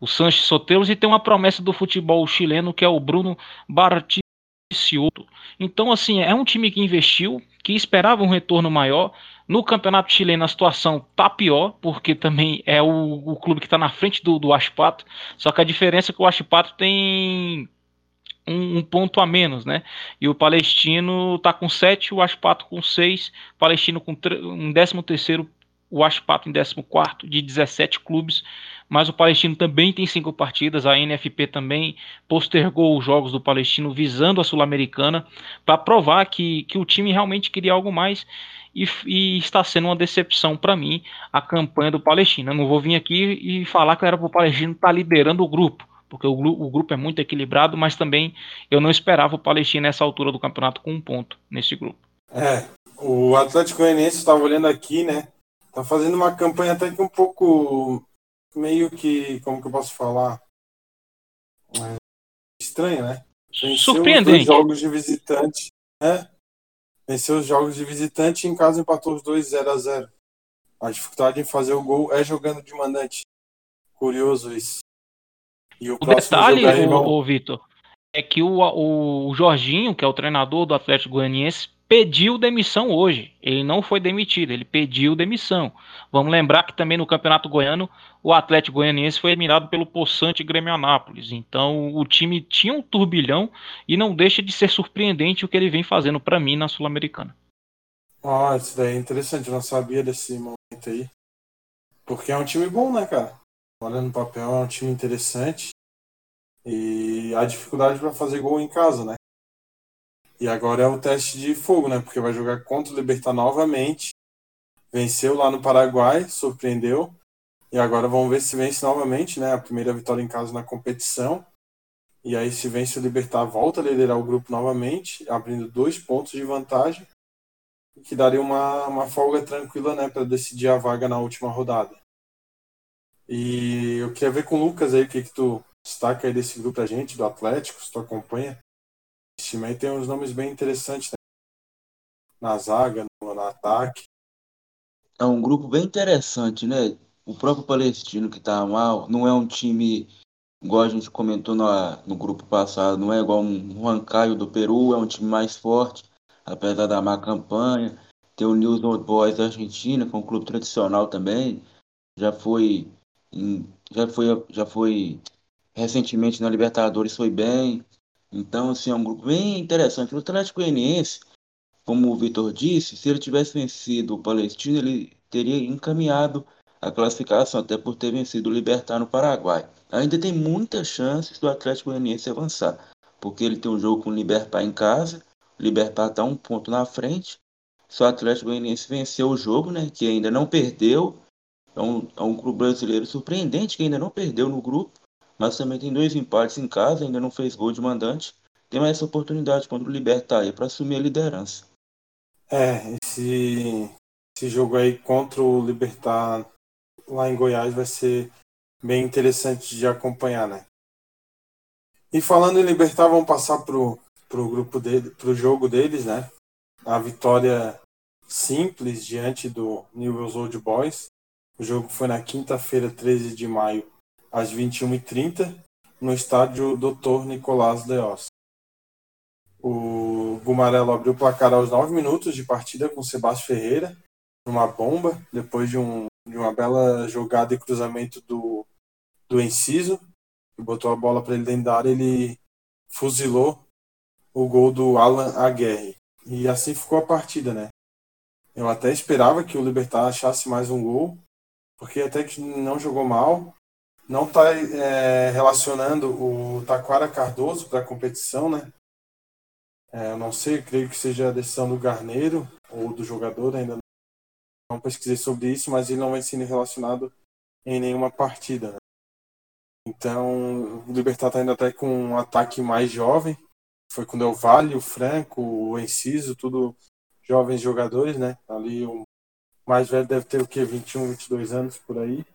o Sanches Sotelos e tem uma promessa do futebol chileno que é o Bruno Barticioto. Então, assim, é um time que investiu, que esperava um retorno maior. No campeonato chileno a situação tá pior, porque também é o, o clube que está na frente do, do Aspato. Só que a diferença é que o Aspato tem um, um, ponto a menos, né? E o Palestino tá com 7, o Aspato com 6, Palestino com um 13 terceiro, o Aspato em 14 de 17 clubes, mas o Palestino também tem cinco partidas, a NFP também postergou os jogos do Palestino visando a Sul-Americana para provar que, que o time realmente queria algo mais e, e está sendo uma decepção para mim a campanha do Palestino. Eu não vou vir aqui e falar que era para o Palestino estar tá liderando o grupo porque o, o, grupo é muito equilibrado, mas também eu não esperava o Palestina nessa altura do campeonato com um ponto nesse grupo. É, o Atlético Goianiense estava olhando aqui, né? Tá fazendo uma campanha até que um pouco meio que, como que eu posso falar? É, estranha, né? Venceu Surpreendente. Os jogos de visitante, né? Venceu os jogos de visitante e em casa empatou os dois 0 a 0 A dificuldade em fazer o gol é jogando de mandante. Curioso isso. O, o detalhe, o, o Vitor, é que o, o Jorginho, que é o treinador do Atlético Goianiense, pediu demissão hoje. Ele não foi demitido, ele pediu demissão. Vamos lembrar que também no Campeonato Goiano, o Atlético Goianiense foi eliminado pelo Poçante Grêmio Anápolis. Então, o time tinha um turbilhão e não deixa de ser surpreendente o que ele vem fazendo para mim na Sul-Americana. Ah, isso daí é interessante, eu não sabia desse momento aí. Porque é um time bom, né, cara? Olha no papel, é um time interessante. E a dificuldade para fazer gol em casa, né? E agora é o teste de fogo, né? Porque vai jogar contra o Libertar novamente. Venceu lá no Paraguai, surpreendeu. E agora vamos ver se vence novamente, né? A primeira vitória em casa na competição. E aí, se vence o Libertar, volta a liderar o grupo novamente, abrindo dois pontos de vantagem que daria uma, uma folga tranquila né, para decidir a vaga na última rodada. E eu queria ver com o Lucas aí o que, que tu destaca aí desse grupo a gente, do Atlético, se tu acompanha. Esse time aí tem uns nomes bem interessantes né? na zaga, no, no ataque. É um grupo bem interessante, né? O próprio Palestino que tá mal, não é um time, igual a gente comentou no, no grupo passado, não é igual um Juan Caio do Peru, é um time mais forte apesar da má campanha. Tem o News Old Boys da Argentina, que é um clube tradicional também. Já foi, já foi, já foi recentemente na Libertadores, foi bem. Então, assim, é um grupo bem interessante. O Atlético Goianiense, como o Vitor disse, se ele tivesse vencido o Palestino, ele teria encaminhado a classificação, até por ter vencido o Libertar no Paraguai. Ainda tem muitas chances do Atlético Goianiense avançar, porque ele tem um jogo com o Libertar em casa Libertar está um ponto na frente. Só o Atlético Goianiense venceu o jogo, né? Que ainda não perdeu. É um, é um clube brasileiro surpreendente que ainda não perdeu no grupo. Mas também tem dois empates em casa, ainda não fez gol de mandante. Tem mais essa oportunidade contra o Libertar para assumir a liderança. É, esse, esse jogo aí contra o Libertar lá em Goiás vai ser bem interessante de acompanhar, né? E falando em Libertar, vamos passar pro, pro grupo dele, pro jogo deles, né? A vitória simples diante do Newell's Old Boys. O jogo foi na quinta-feira, 13 de maio, às 21h30, no estádio Dr. Nicolás Leos. O Gumarelo abriu o placar aos 9 minutos de partida com Sebastião Ferreira, numa bomba, depois de, um, de uma bela jogada e cruzamento do, do Enciso, que botou a bola para ele dentro da área, ele fuzilou o gol do Alan Aguirre. E assim ficou a partida, né? Eu até esperava que o Libertar achasse mais um gol, porque até que não jogou mal. Não está é, relacionando o Taquara Cardoso para a competição, né? É, não sei, creio que seja a decisão do Garneiro ou do jogador, ainda não pesquisei sobre isso, mas ele não vai ser relacionado em nenhuma partida. Né? Então, o Libertar está indo até com um ataque mais jovem, foi com o Del Valle, o Franco, o Enciso, tudo jovens jogadores, né? Ali o mais velho deve ter o que 21, 22 anos por aí.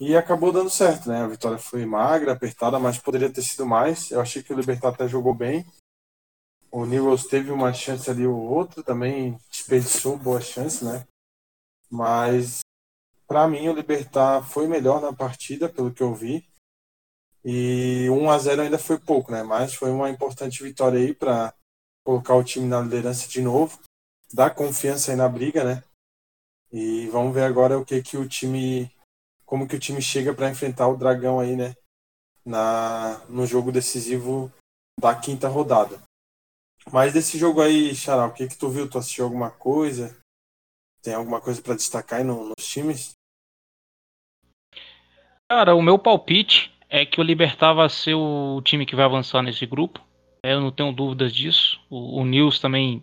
E acabou dando certo, né? A vitória foi magra, apertada, mas poderia ter sido mais. Eu achei que o Libertar até jogou bem. O Newells teve uma chance ali ou outra, também desperdiçou boa chance, né? Mas para mim o Libertar foi melhor na partida, pelo que eu vi. E 1 a 0 ainda foi pouco, né? Mas foi uma importante vitória aí para colocar o time na liderança de novo, dar confiança aí na briga, né? E vamos ver agora o que que o time como que o time chega para enfrentar o Dragão aí, né? Na no jogo decisivo da quinta rodada. Mas desse jogo aí, Xará, o que que tu viu? Tu assistiu alguma coisa? Tem alguma coisa para destacar aí no, nos times? Cara, o meu palpite é que o Libertar vai ser o time que vai avançar nesse grupo. É, eu não tenho dúvidas disso. O, o Nils também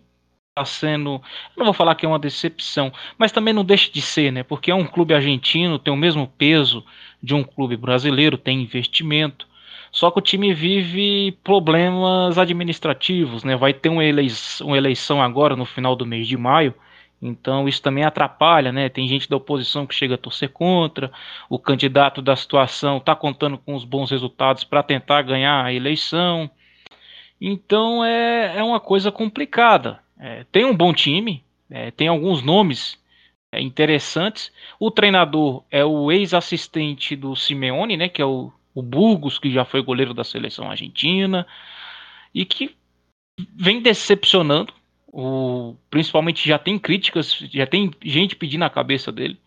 sendo. Não vou falar que é uma decepção, mas também não deixa de ser, né? Porque é um clube argentino, tem o mesmo peso de um clube brasileiro, tem investimento. Só que o time vive problemas administrativos, né? Vai ter uma eleição, uma eleição agora no final do mês de maio então isso também atrapalha, né? Tem gente da oposição que chega a torcer contra, o candidato da situação está contando com os bons resultados para tentar ganhar a eleição. Então é, é uma coisa complicada. É, tem um bom time, é, tem alguns nomes é, interessantes. O treinador é o ex-assistente do Simeone, né? Que é o, o Burgos, que já foi goleiro da seleção argentina e que vem decepcionando O, principalmente já tem críticas, já tem gente pedindo a cabeça dele,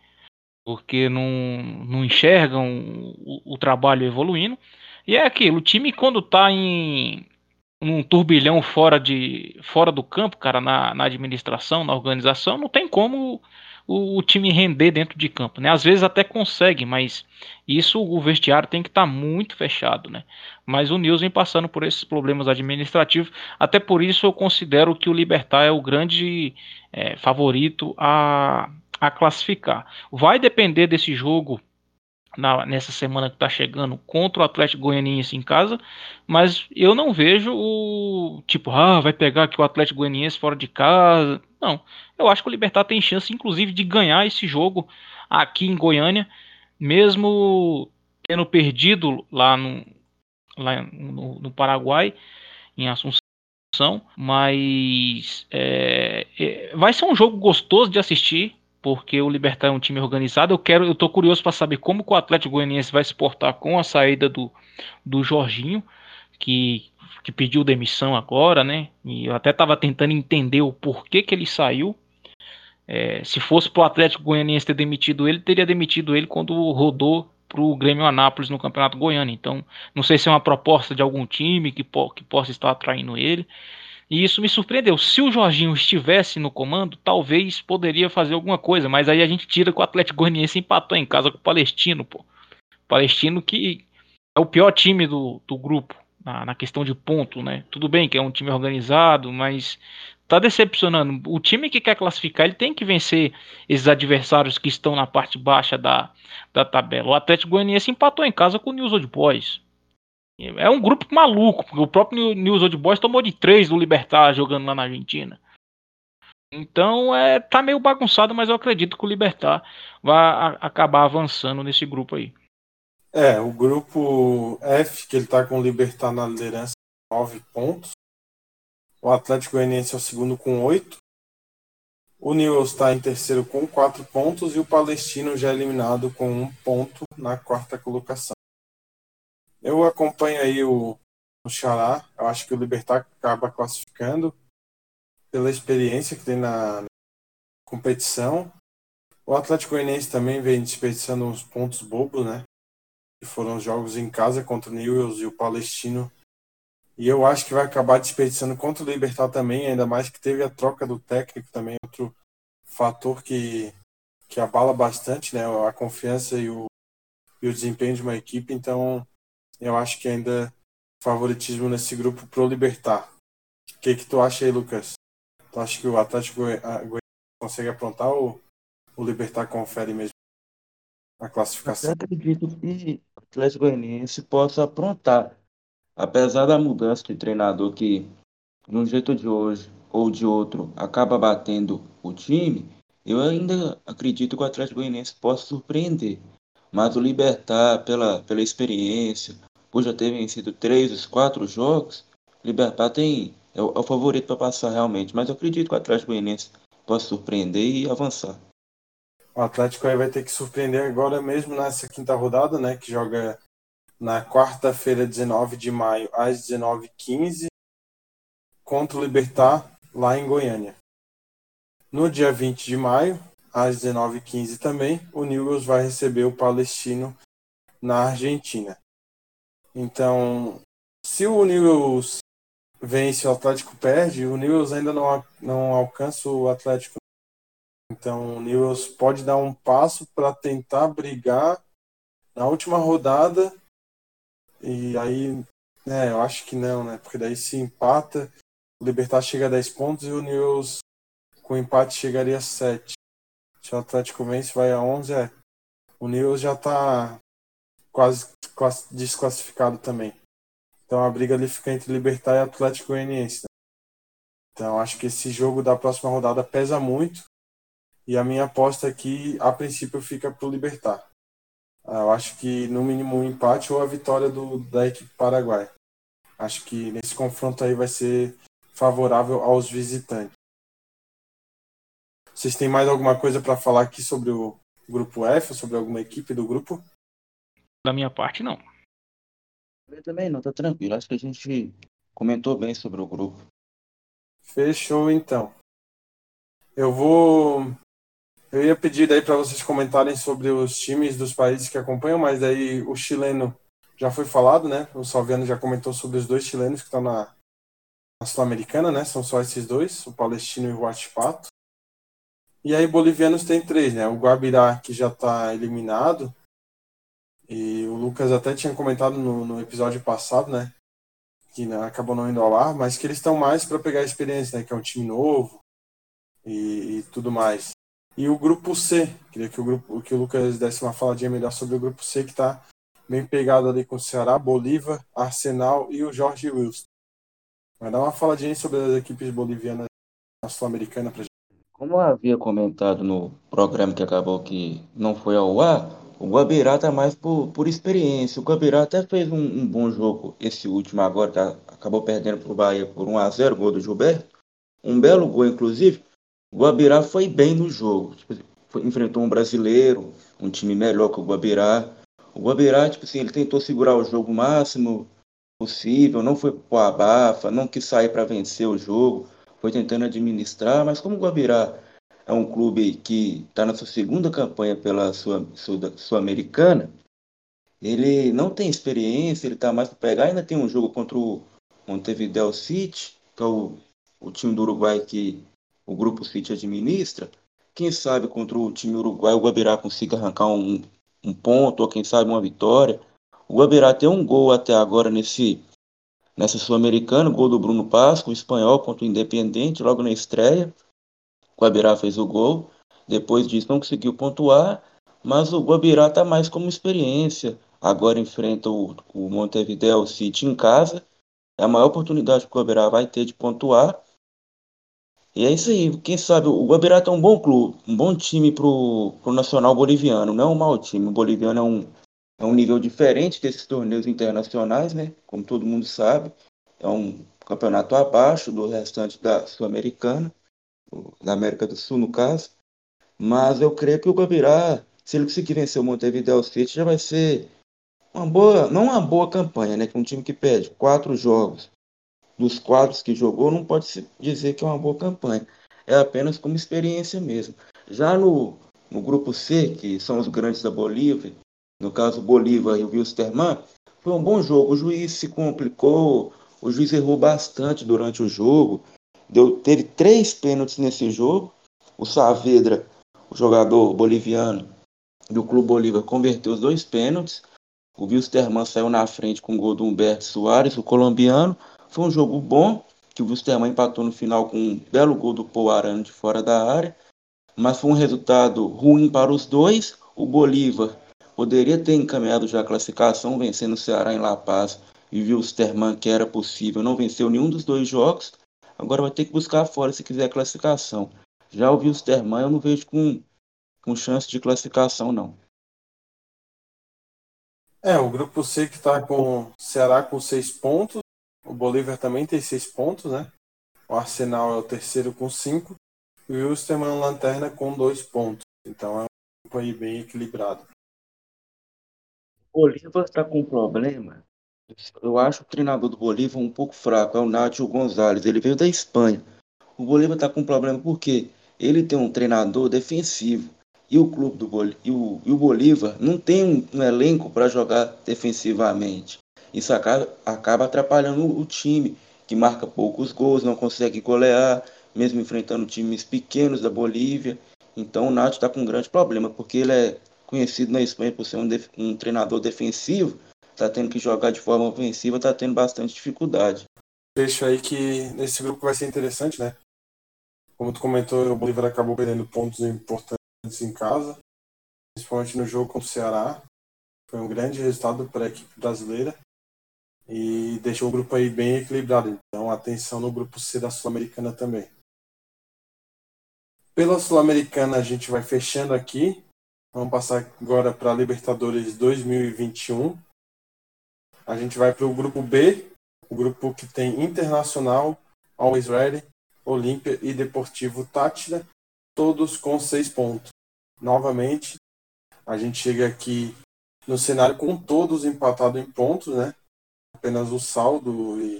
porque não, não enxergam o, o trabalho evoluindo. E é aquilo, o time quando tá em um turbilhão fora de fora do campo, cara, na, na administração, na organização, não tem como o, o, time render dentro de campo, né? Às vezes até consegue, mas isso o vestiário tem que estar tá muito fechado, né? Mas o Nils vem passando por esses problemas administrativos, até por isso eu considero que o Libertar é o grande é, favorito a, a classificar. Vai depender desse jogo na, nessa semana que está chegando contra o Atlético Goianiense em casa, mas eu não vejo o tipo, ah, vai pegar aqui o Atlético Goianiense fora de casa. Não, eu acho que o Libertar tem chance, inclusive, de ganhar esse jogo aqui em Goiânia, mesmo tendo perdido lá no, lá no, no Paraguai, em Assunção. Mas é, é, vai ser um jogo gostoso de assistir porque o Libertar é um time organizado. Eu quero, eu tô curioso para saber como o Atlético Goianiense vai se portar com a saída do, do Jorginho, que, que pediu demissão agora, né? E eu até estava tentando entender o porquê que ele saiu. É, se fosse para o Atlético Goianiense ter demitido ele, teria demitido ele quando rodou para o Grêmio Anápolis no Campeonato Goiano. Então, não sei se é uma proposta de algum time que, po que possa estar atraindo ele. E isso me surpreendeu. Se o Jorginho estivesse no comando, talvez poderia fazer alguma coisa, mas aí a gente tira que o Atlético Goianiense empatou em casa com o Palestino, pô. Palestino que é o pior time do, do grupo na, na questão de ponto, né? Tudo bem que é um time organizado, mas tá decepcionando. O time que quer classificar, ele tem que vencer esses adversários que estão na parte baixa da, da tabela. O Atlético Goianiense empatou em casa com o News Old Boys. É um grupo maluco, porque o próprio News Old Boys tomou de três do Libertar jogando lá na Argentina. Então é, tá meio bagunçado, mas eu acredito que o Libertar vai a, acabar avançando nesse grupo aí. É, o grupo F, que ele tá com o Libertar na liderança, nove pontos. O Atlético Goianiense é o segundo com oito. O Newell's está em terceiro com quatro pontos e o Palestino já eliminado com um ponto na quarta colocação. Eu acompanho aí o, o Xará. Eu acho que o Libertar acaba classificando pela experiência que tem na competição. O Atlético Goianiense também vem desperdiçando uns pontos bobos, né? Que foram jogos em casa contra o Newells e o Palestino. E eu acho que vai acabar desperdiçando contra o Libertar também, ainda mais que teve a troca do técnico também, outro fator que, que abala bastante, né? A confiança e o, e o desempenho de uma equipe. Então, eu acho que ainda favoritismo nesse grupo pro Libertar. O que, que tu acha aí, Lucas? Tu acha que o Atlético Goianiense consegue aprontar ou o Libertar confere mesmo a classificação? Eu acredito que o Atlético Goianiense possa aprontar. Apesar da mudança de treinador que, de um jeito de hoje ou de outro, acaba batendo o time, eu ainda acredito que o Atlético Goianiense possa surpreender. Mas o Libertar, pela, pela experiência, por já ter vencido três dos quatro jogos, Libertar tem, é, o, é o favorito para passar realmente. Mas eu acredito que o Atlético Goianiense possa surpreender e avançar. O Atlético aí vai ter que surpreender agora mesmo nessa quinta rodada, né? Que joga na quarta-feira, 19 de maio, às 19h15, contra o Libertar, lá em Goiânia. No dia 20 de maio, às 19h15 também, o Newell's vai receber o Palestino na Argentina. Então, se o Newells vence o Atlético perde, o Newells ainda não, não alcança o Atlético. Então, o Newells pode dar um passo para tentar brigar na última rodada. E aí, né, eu acho que não, né? Porque daí se empata, o Libertar chega a 10 pontos e o Newells com empate chegaria a 7. Se o Atlético vence, vai a 11, é. O Newells já está quase desclassificado também. Então a briga ali fica entre Libertar e Atlético Goianiense. Né? Então acho que esse jogo da próxima rodada pesa muito. E a minha aposta aqui, a princípio, fica para o Libertar. Ah, eu acho que no mínimo um empate ou a vitória do, da equipe paraguai. Acho que nesse confronto aí vai ser favorável aos visitantes. Vocês têm mais alguma coisa para falar aqui sobre o grupo F, sobre alguma equipe do grupo? Da minha parte, não. Eu também não, tá tranquilo. Acho que a gente comentou bem sobre o grupo. Fechou então. Eu vou. Eu ia pedir aí para vocês comentarem sobre os times dos países que acompanham, mas aí o chileno já foi falado, né? O Salviano já comentou sobre os dois chilenos que estão na, na Sul-Americana, né? São só esses dois, o Palestino e o Huachipato. E aí bolivianos tem três, né? O Guabirá, que já está eliminado. E o Lucas até tinha comentado no, no episódio passado, né? Que né, acabou não indo ao ar, mas que eles estão mais para pegar a experiência, né? Que é um time novo e, e, tudo mais. E o grupo C, queria que o, grupo, que o Lucas desse uma faladinha melhor sobre o grupo C, que está bem pegado ali com o Ceará, Bolívar, Arsenal e o Jorge Wilson. Vai dar uma faladinha sobre as equipes bolivianas na Sul-Americana para como eu havia comentado no programa que acabou que não foi ao ar, o Guabirá está mais por, por experiência. O Guabirá até fez um, um bom jogo esse último agora, tá, acabou perdendo para o Bahia por 1 a 0 gol do Gilberto. Um belo gol, inclusive. O Guabirá foi bem no jogo. Tipo, foi, enfrentou um brasileiro, um time melhor que o Guabirá. O Guabirá, tipo assim, ele tentou segurar o jogo o máximo possível, não foi pro abafa, não quis sair para vencer o jogo foi tentando administrar, mas como o Guabirá é um clube que está na sua segunda campanha pela Sul-Americana, ele não tem experiência, ele está mais para pegar, ainda tem um jogo contra o Montevideo City, que é o, o time do Uruguai que o Grupo City administra. Quem sabe contra o time uruguai o Guabirá consiga arrancar um, um ponto, ou quem sabe uma vitória. O Guabirá tem um gol até agora nesse Nessa Sul-Americana, gol do Bruno Pasco, espanhol contra o Independente, logo na estreia. O Guabirá fez o gol. Depois disso não conseguiu pontuar, mas o Guabirá está mais como experiência. Agora enfrenta o, o Montevideo City em casa. É a maior oportunidade que o Guabirá vai ter de pontuar. E é isso aí. Quem sabe o Guabirá é um bom clube, um bom time pro, pro Nacional Boliviano. Não é um mau time. O boliviano é um, é um nível diferente desses torneios internacionais, né? Como todo mundo sabe, é um campeonato abaixo do restante da Sul-Americana, da América do Sul, no caso. Mas eu creio que o Guabirá, se ele conseguir vencer o Montevideo City, já vai ser uma boa, não uma boa campanha, né? Que um time que perde quatro jogos dos quatro que jogou, não pode se dizer que é uma boa campanha. É apenas como experiência mesmo. Já no, no grupo C, que são os grandes da Bolívia, no caso Bolívar e o Wilstermann, foi um bom jogo. O juiz se complicou, o juiz errou bastante durante o jogo. Deu, teve três pênaltis nesse jogo. O Saavedra, o jogador boliviano do Clube Bolívar, converteu os dois pênaltis. O Wilstermann saiu na frente com o gol do Humberto Soares, o colombiano. Foi um jogo bom, que o Wilstermann empatou no final com um belo gol do Paul Arano de fora da área. Mas foi um resultado ruim para os dois. O Bolívar Poderia ter encaminhado já a classificação, vencendo o Ceará em La Paz e o Sterman que era possível, não venceu nenhum dos dois jogos. Agora vai ter que buscar fora se quiser a classificação. Já o Wilstermann eu não vejo com, com chance de classificação, não. É, o grupo C que está com Ceará com seis pontos, o Bolívar também tem seis pontos, né? O Arsenal é o terceiro com cinco e o Wilstermann lanterna com dois pontos. Então é um grupo aí bem equilibrado. Bolívar está com um problema. Eu acho o treinador do Bolívar um pouco fraco, é o Nátio Gonzalez. Ele veio da Espanha. O Bolívar está com um problema porque ele tem um treinador defensivo. E o clube do Bolívar, e o, e o Bolívar não tem um, um elenco para jogar defensivamente. Isso acaba, acaba atrapalhando o, o time, que marca poucos gols, não consegue golear, mesmo enfrentando times pequenos da Bolívia. Então o Nath está com um grande problema, porque ele é conhecido na Espanha por ser um, um treinador defensivo, está tendo que jogar de forma ofensiva, está tendo bastante dificuldade. Fecho aí que nesse grupo vai ser interessante, né? Como tu comentou, o Bolívar acabou perdendo pontos importantes em casa, principalmente no jogo contra o Ceará. Foi um grande resultado para a equipe brasileira e deixou o grupo aí bem equilibrado. Então, atenção no grupo C da Sul-Americana também. Pela Sul-Americana, a gente vai fechando aqui. Vamos passar agora para Libertadores 2021. A gente vai para o grupo B, o grupo que tem Internacional, Always Ready, Olímpia e Deportivo Tátira, todos com seis pontos. Novamente, a gente chega aqui no cenário com todos empatados em pontos, né? Apenas o saldo e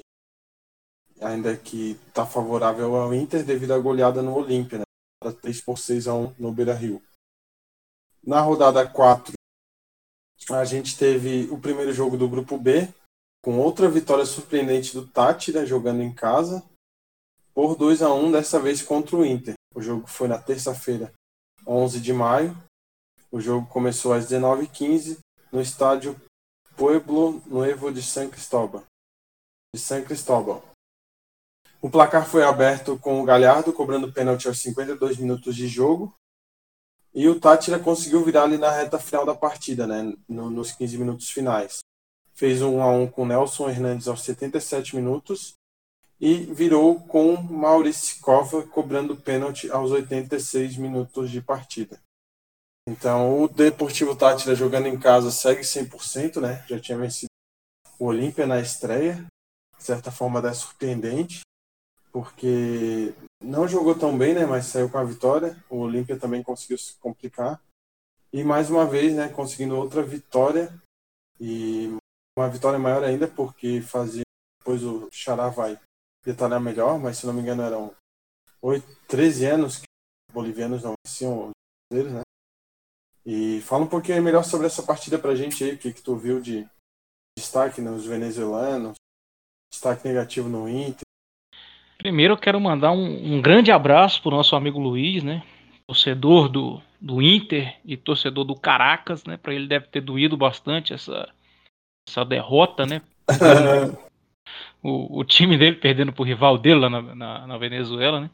ainda que está favorável ao Inter devido à goleada no Olímpia, né? 3 por 6 a 1 no Beira Rio. Na rodada 4, a gente teve o primeiro jogo do grupo B, com outra vitória surpreendente do Tátira jogando em casa, por 2 a 1 dessa vez contra o Inter. O jogo foi na terça-feira, 11 de maio. O jogo começou às 19h15 no estádio Pueblo Nuevo de San Cristóbal. De San Cristóbal. O placar foi aberto com o Galhardo cobrando pênalti aos 52 minutos de jogo. E o Tátira conseguiu virar ali na reta final da partida, né, no, nos 15 minutos finais. Fez um 1 a 1 com Nelson Hernandes aos 77 minutos e virou com Maurício Cova cobrando pênalti aos 86 minutos de partida. Então, o Deportivo Tátira jogando em casa segue 100%, né? Já tinha vencido o Olímpia na estreia. De certa forma, é surpreendente, porque não jogou tão bem, né? Mas saiu com a vitória. O Olímpia também conseguiu se complicar. E mais uma vez, né? Conseguindo outra vitória. E uma vitória maior ainda, porque fazia. Depois o Xará vai detalhar melhor, mas se não me engano eram 8, 13 anos que os bolivianos não venciam os né? E fala um pouquinho melhor sobre essa partida pra gente aí, o que, que tu viu de destaque nos venezuelanos, destaque negativo no Inter. Primeiro eu quero mandar um, um grande abraço pro nosso amigo Luiz, né? Torcedor do, do Inter e torcedor do Caracas, né? Para ele deve ter doído bastante essa, essa derrota, né? o, o time dele perdendo pro rival dele lá na, na, na Venezuela, né?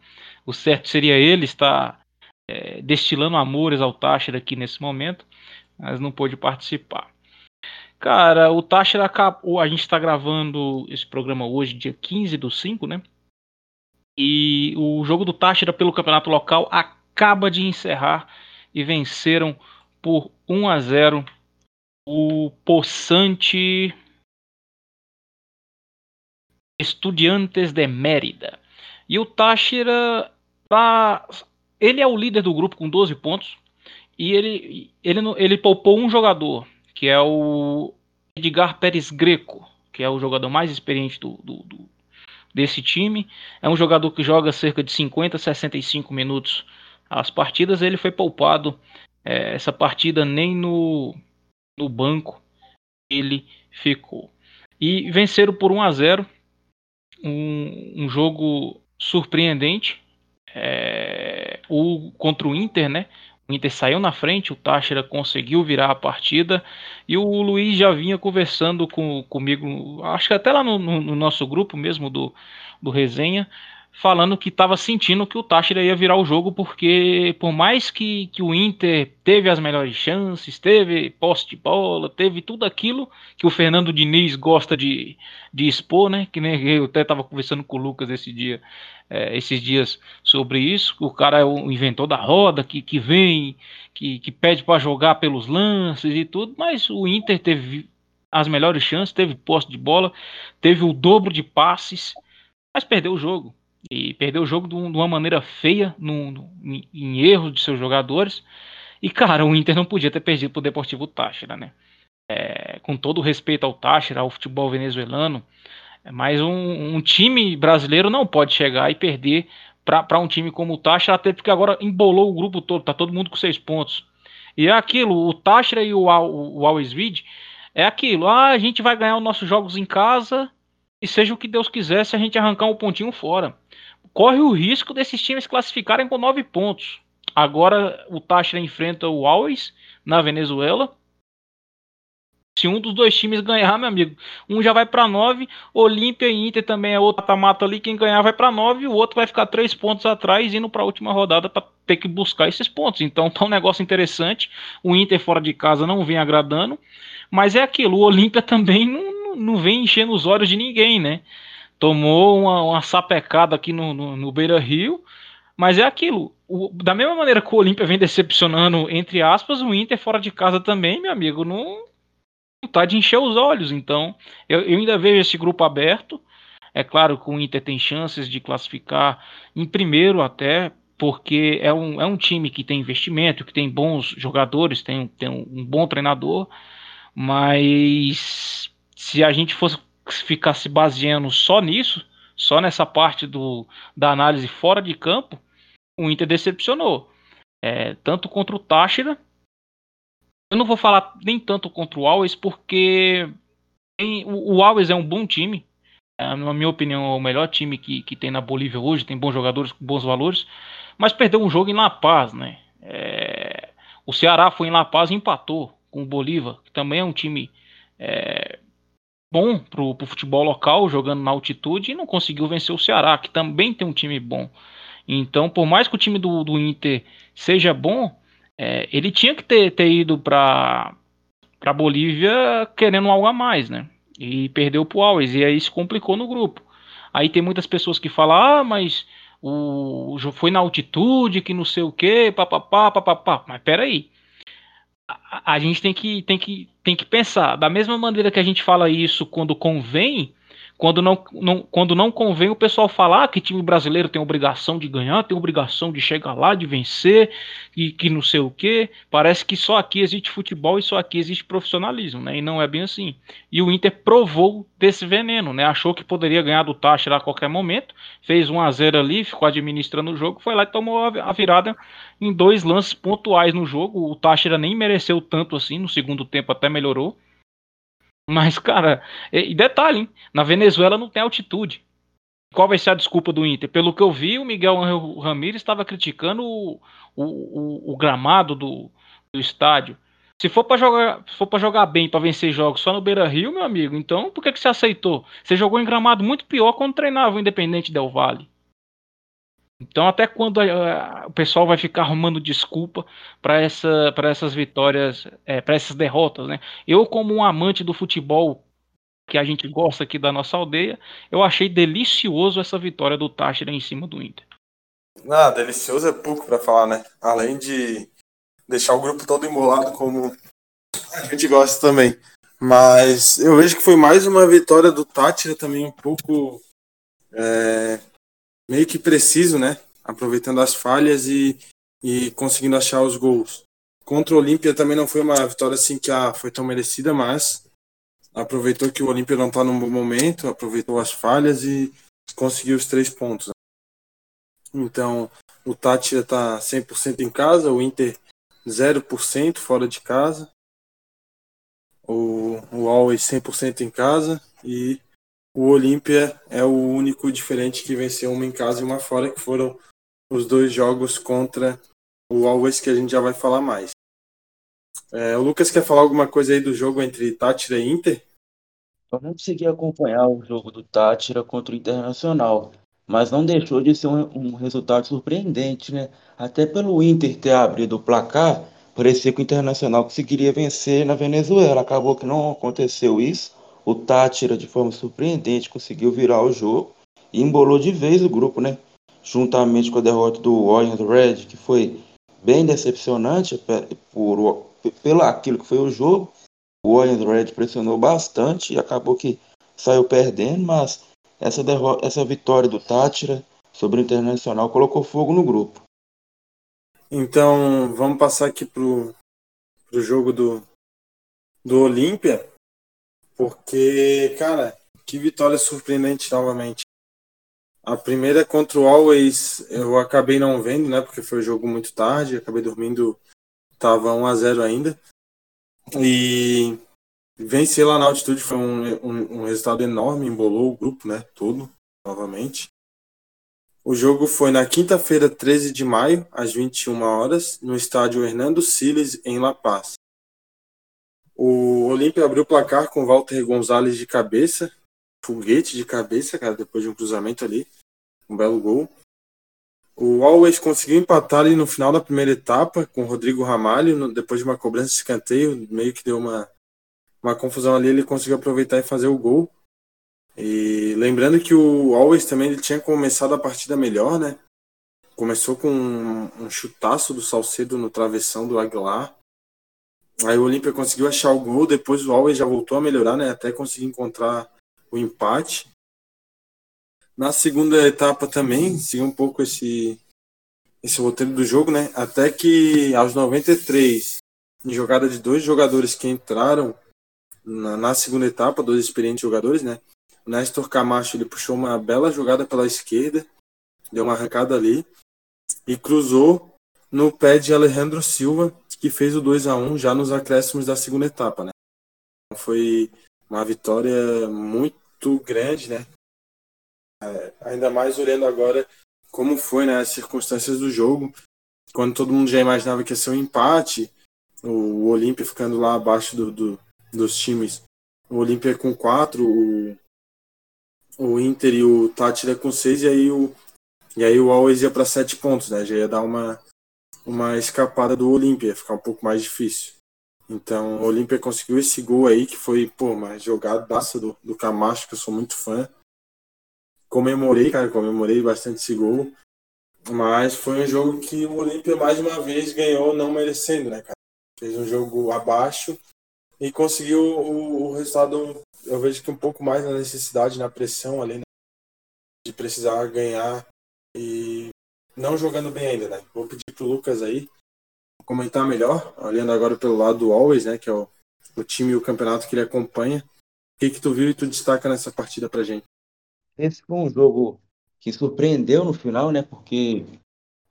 O certo seria ele estar é, destilando amores ao Táchira aqui nesse momento, mas não pôde participar. Cara, o Táchira acabou. A gente está gravando esse programa hoje, dia 15 do 5, né? E o jogo do Táchira pelo campeonato local acaba de encerrar e venceram por 1 a 0 o Poçante Estudiantes de Mérida. E o Táchira tá, ele é o líder do grupo com 12 pontos e ele, ele, ele poupou um jogador, que é o Edgar Pérez Greco, que é o jogador mais experiente do, do, do, desse time. É um jogador que joga cerca de 50, 65 minutos as partidas. Ele foi poupado é, essa partida nem no, no banco ele ficou. E venceram por 1 a 0 um, um jogo surpreendente. É, o, contra o Inter, né? O Inter saiu na frente, o Táchira conseguiu virar a partida e o Luiz já vinha conversando com, comigo, acho que até lá no, no, no nosso grupo mesmo do, do Resenha, falando que estava sentindo que o Táchira ia virar o jogo, porque por mais que, que o Inter teve as melhores chances, teve posse de bola, teve tudo aquilo que o Fernando Diniz gosta de, de expor, né? Que nem eu até estava conversando com o Lucas esse dia, é, esses dias sobre isso. O cara é o inventor da roda, que, que vem, que, que pede para jogar pelos lances e tudo, mas o Inter teve as melhores chances, teve posse de bola, teve o dobro de passes, mas perdeu o jogo e perdeu o jogo de, uma maneira feia, no, no, em erros de seus jogadores. E, cara, o Inter não podia ter perdido para o Deportivo Táchira, né? É, com todo o respeito ao Táchira, ao futebol venezuelano, é, mas um, um, time brasileiro não pode chegar e perder para um time como o Táchira, até porque agora embolou o grupo todo, tá todo mundo com seis pontos. E é aquilo, o Táchira e o, o, o Alwesvid, é aquilo, ah, a gente vai ganhar os nossos jogos em casa e seja o que Deus quiser se a gente arrancar um pontinho fora corre o risco desses times classificarem com nove pontos. Agora o Táchira enfrenta o Always na Venezuela. Se um dos dois times ganhar, meu amigo, um já vai para nove. Olímpia e Inter também é outro mata-mata ali. Quem ganhar vai para nove. O outro vai ficar três pontos atrás, indo para a última rodada para ter que buscar esses pontos. Então tá um negócio interessante. O Inter fora de casa não vem agradando. Mas é aquilo, o Olímpia também não, não vem enchendo os olhos de ninguém, né? tomou uma, uma sapecada aqui no, no, no Beira Rio, mas é aquilo. O, da mesma maneira que o Olímpia vem decepcionando, entre aspas, o Inter fora de casa também, meu amigo, não, não tá de encher os olhos. Então, eu, eu ainda vejo esse grupo aberto. É claro que o Inter tem chances de classificar em primeiro até, porque é um, é um time que tem investimento, que tem bons jogadores, tem, tem um, um bom treinador, mas se a gente fosse ficar se baseando só nisso, só nessa parte do, da análise fora de campo, o Inter decepcionou. É, tanto contra o Táchira. Eu não vou falar nem tanto contra o Alves, porque o, o Alves é um bom time. É, na minha opinião, é o melhor time que, que tem na Bolívia hoje, tem bons jogadores com bons valores, mas perdeu um jogo em La Paz, né? É, o Ceará foi em La Paz e empatou com o Bolívar, que também é um time é, bom pro, pro futebol local, jogando na altitude, e não conseguiu vencer o Ceará, que também tem um time bom. Então, por mais que o time do, do Inter seja bom, é, ele tinha que ter, ter ido para para Bolívia querendo algo a mais, né? E perdeu pro Always, e aí se complicou no grupo. Aí tem muitas pessoas que falam, ah, mas o, foi na altitude, que não sei o que, papapá, papapá. Mas peraí. A, a gente tem que, tem, que, tem que pensar. Da mesma maneira que a gente fala isso quando convém, quando não, não, quando não convém o pessoal falar que time brasileiro tem obrigação de ganhar, tem obrigação de chegar lá, de vencer, e que não sei o que. Parece que só aqui existe futebol e só aqui existe profissionalismo, né? E não é bem assim. E o Inter provou desse veneno, né? Achou que poderia ganhar do Táchira a qualquer momento, fez 1 a 0 ali, ficou administrando o jogo, foi lá e tomou a virada em dois lances pontuais no jogo. O Táchira nem mereceu tanto assim, no segundo tempo até melhorou. Mas, cara, e, detalhe, hein? na Venezuela não tem altitude. Qual vai ser a desculpa do Inter? Pelo que eu vi, o Miguel Ramírez estava criticando o, o, o, gramado do, do estádio. Se for para jogar, for para jogar bem, para vencer jogos só no Beira Rio, meu amigo, então por que, que você aceitou? Você jogou em gramado muito pior quando treinava o Independente Del Vale. Então, até quando a, a, o pessoal vai ficar arrumando desculpa para essa, essas vitórias, é, para essas derrotas, né? Eu, como um amante do futebol que a gente gosta aqui da nossa aldeia, eu achei delicioso essa vitória do Táchira em cima do Inter. Ah, delicioso é pouco para falar, né? Além de deixar o grupo todo embolado, como a gente gosta também. Mas eu vejo que foi mais uma vitória do Tátira também um pouco é, meio que preciso, né? Aproveitando as falhas e, e conseguindo achar os gols. Contra o Olímpia também não foi uma vitória assim que ah, foi tão merecida, mas aproveitou que o Olímpia não está num bom momento, aproveitou as falhas e conseguiu os três pontos. Então, o Tátira está 100% em casa, o Inter 0% fora de casa, o, o Always 100% em casa e o Olímpia é o único diferente que venceu uma em casa e uma fora, que foram os dois jogos contra o Always, que a gente já vai falar mais. É, o Lucas quer falar alguma coisa aí do jogo entre Tátira e Inter? Eu não consegui acompanhar o jogo do Tátira contra o Internacional, mas não deixou de ser um, um resultado surpreendente, né? Até pelo Inter ter abrido o placar, parecia que o Internacional conseguiria vencer na Venezuela. Acabou que não aconteceu isso. O Tátira, de forma surpreendente, conseguiu virar o jogo e embolou de vez o grupo, né? Juntamente com a derrota do Orient Red, que foi bem decepcionante por, pelo aquilo que foi o jogo. O Orient Red pressionou bastante e acabou que saiu perdendo, mas essa, derrota, essa vitória do Tátira sobre o Internacional colocou fogo no grupo. Então, vamos passar aqui pro, pro jogo do, do Olímpia. Porque, cara, que vitória surpreendente novamente. A primeira contra o Always eu acabei não vendo, né? Porque foi um jogo muito tarde, acabei dormindo, tava 1 a 0 ainda. E vencer lá na altitude foi um, um, um resultado enorme, embolou o grupo, né? Todo, novamente. O jogo foi na quinta-feira, 13 de maio, às 21 horas, no estádio Hernando Siles, em La Paz. O Olímpia abriu o placar com Walter Gonzalez de cabeça, foguete de cabeça, cara, depois de um cruzamento ali, um belo gol. O Always conseguiu empatar ali no final da primeira etapa com o Rodrigo Ramalho, depois de uma cobrança de escanteio, meio que deu uma, uma confusão ali, ele conseguiu aproveitar e fazer o gol. E lembrando que o Always também ele tinha começado a partida melhor, né? Começou com um, um chutaço do Salcedo no travessão do Aguilar. Aí o Olímpia conseguiu achar o gol, depois o Always já voltou a melhorar, né? Até conseguir encontrar o empate. Na segunda etapa também, seguiu um pouco esse, esse roteiro do jogo, né? Até que aos 93, em jogada de dois jogadores que entraram na, na segunda etapa, dois experientes jogadores, né? O Néstor Camacho ele puxou uma bela jogada pela esquerda, deu uma arrancada ali. e cruzou no pé de Alejandro Silva, que fez o 2 a 1 já nos acréscimos da segunda etapa, né? Foi uma vitória muito grande, né? É, ainda mais olhando agora como foi né, as circunstâncias do jogo, quando todo mundo já imaginava que ia ser um empate, o Olímpia ficando lá abaixo do, do, dos times, o Olímpia com quatro, o, o Inter e o Tátira com seis, e aí o, e aí o Always ia para sete pontos, né? Já ia dar uma, uma escapada do Olímpia, ia ficar um pouco mais difícil. Então, o Olímpia conseguiu esse gol aí, que foi, pô, uma jogadaça do, do Camacho, que eu sou muito fã. Comemorei, cara, comemorei bastante esse gol. Mas foi um jogo que o Olímpia mais uma vez ganhou não merecendo, né, cara? Fez um jogo abaixo e conseguiu o, o resultado, eu vejo que um pouco mais na necessidade, na pressão ali, né? de precisar ganhar e não jogando bem ainda, né? Vou pedir pro Lucas aí comentar melhor, olhando agora pelo lado do Always, né, que é o, o time e o campeonato que ele acompanha. O que que tu viu e tu destaca nessa partida pra gente? Esse foi um jogo que surpreendeu no final, né, porque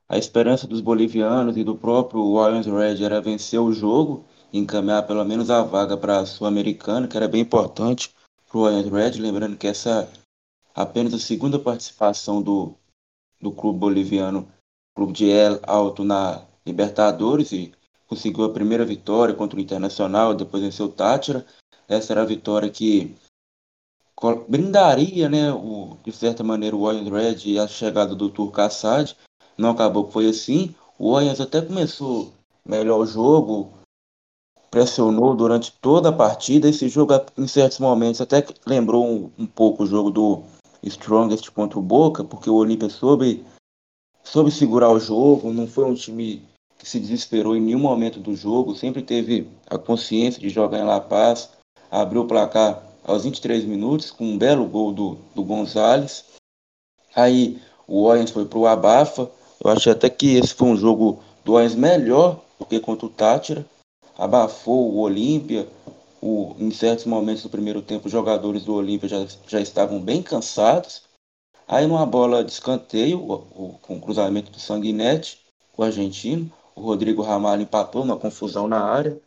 a esperança dos bolivianos e do próprio Lions Red era vencer o jogo e encaminhar pelo menos a vaga para a Sul-Americana, que era bem importante para o Lions Red, lembrando que essa é apenas a segunda participação do, do clube boliviano, clube de El Alto na Libertadores e conseguiu a primeira vitória contra o Internacional, depois venceu o Tátira. Essa era a vitória que brindaria, né, o, de certa maneira, o Orient Red e a chegada do Turco Assad. Não acabou que foi assim. O Orient até começou melhor o jogo, pressionou durante toda a partida. Esse jogo, em certos momentos, até lembrou um, um pouco o jogo do Strongest contra o Boca, porque o Olímpia soube, soube segurar o jogo, não foi um time que se desesperou em nenhum momento do jogo, sempre teve a consciência de jogar em La Paz, abriu o placar aos 23 minutos com um belo gol do, do Gonzalez. Aí o Orient foi para o Abafa. Eu achei até que esse foi um jogo do Orient melhor do que contra o Tátira. Abafou o Olímpia. O, em certos momentos do primeiro tempo, os jogadores do Olímpia já, já estavam bem cansados. Aí numa bola de escanteio, o, o, com o cruzamento do Sanguinete, o argentino, o Rodrigo Ramalho empatou uma confusão na área,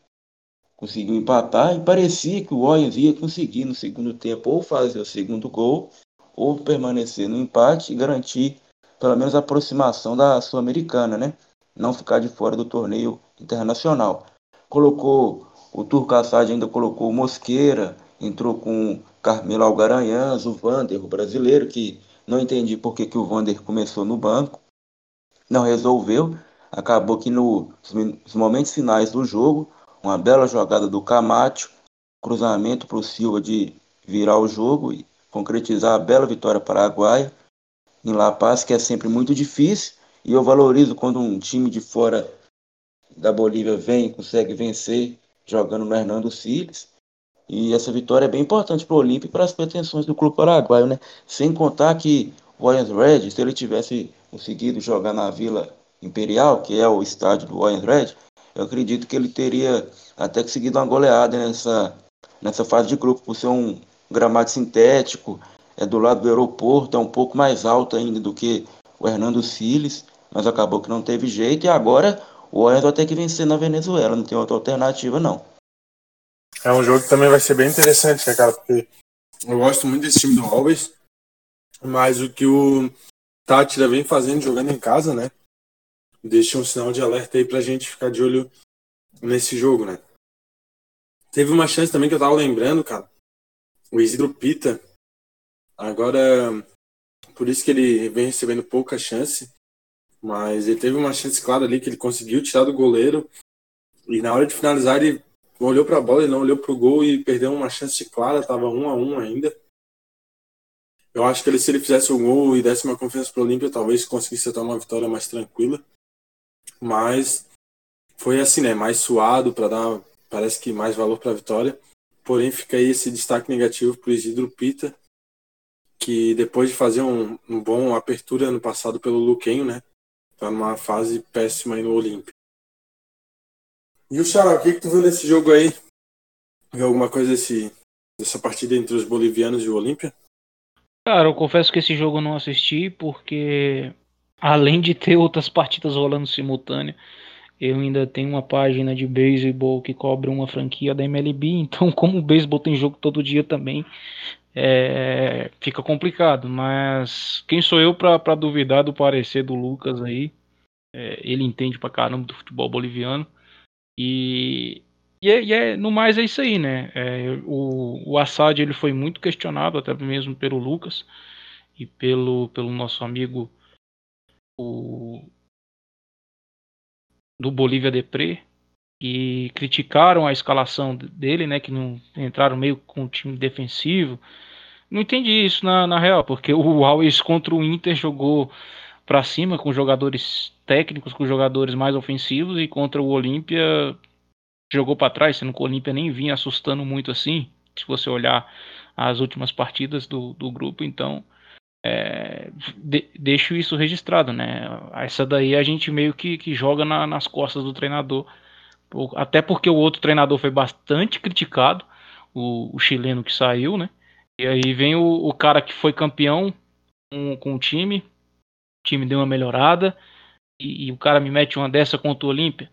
conseguiu empatar e parecia que o Orient ia conseguir no segundo tempo ou fazer o segundo gol ou permanecer no empate e garantir pelo menos a aproximação da Sul-Americana, né? Não ficar de fora do torneio internacional. Colocou o Turco Assad ainda colocou Mosqueira, entrou com Carmelo Algaranhãs, o Vander, o brasileiro, que não entendi por que, que o Vander começou no banco. Não resolveu, acabou que no, nos momentos finais do jogo, uma bela jogada do Camacho, cruzamento para o Silva de virar o jogo e concretizar a bela vitória paraguaia em La Paz, que é sempre muito difícil, e eu valorizo quando um time de fora da Bolívia vem e consegue vencer jogando no Hernando Siles. E essa vitória é bem importante para o Olímpio e para as pretensões do clube paraguaio, né? Sem contar que o Lions Red, se ele tivesse conseguido jogar na Vila Imperial, que é o estádio do Lions Red, eu acredito que ele teria até conseguido uma goleada nessa, nessa fase de grupo, por ser um gramado sintético, é do lado do aeroporto, é um pouco mais alto ainda do que o Hernando Siles, mas acabou que não teve jeito e agora o vai ter que vencer na Venezuela, não tem outra alternativa não. É um jogo que também vai ser bem interessante, né, cara? Porque eu gosto muito desse time do Alves, mas o que o Tátira vem fazendo jogando em casa, né? deixa um sinal de alerta aí pra gente ficar de olho nesse jogo, né? Teve uma chance também que eu tava lembrando, cara. O Isidro Pita. Agora, por isso que ele vem recebendo pouca chance. Mas ele teve uma chance clara ali que ele conseguiu tirar do goleiro. E na hora de finalizar, ele olhou para a bola, ele não olhou para o gol e perdeu uma chance clara. Tava um a um ainda. Eu acho que ele, se ele fizesse o gol e desse uma confiança para o Olímpia, talvez conseguisse ter uma vitória mais tranquila mas foi assim, né? Mais suado para dar, parece que mais valor para a vitória. Porém, fica aí esse destaque negativo para o Isidro Pita, que depois de fazer um, um bom apertura ano passado pelo Luquenho, né? Tá numa fase péssima aí no Olímpio. E o Xará, o que, que tu viu nesse jogo aí? Viu alguma coisa desse, dessa partida entre os bolivianos e o Olímpia? Cara, eu confesso que esse jogo eu não assisti porque além de ter outras partidas rolando simultâneo, eu ainda tenho uma página de beisebol que cobre uma franquia da MLB, então como o beisebol tem jogo todo dia também, é, fica complicado. Mas quem sou eu para duvidar do parecer do Lucas aí? É, ele entende pra caramba do futebol boliviano. E, e, é, e é, no mais é isso aí, né? É, o, o Assad ele foi muito questionado, até mesmo pelo Lucas e pelo, pelo nosso amigo o, do Bolívia Depré, que criticaram a escalação dele, né? Que não entraram meio com o time defensivo. Não entendi isso na, na real, porque o Always contra o Inter jogou para cima com jogadores técnicos, com jogadores mais ofensivos e contra o Olímpia jogou para trás, sendo que o Olímpia nem vinha assustando muito assim, se você olhar as últimas partidas do, do grupo, então é, de, deixo isso registrado, né? Essa daí a gente meio que, que joga na, nas costas do treinador, até porque o outro treinador foi bastante criticado, o, o chileno que saiu, né? E aí vem o, o cara que foi campeão com, com o time, o time deu uma melhorada, e, e, o cara me mete uma dessa contra o Olímpia.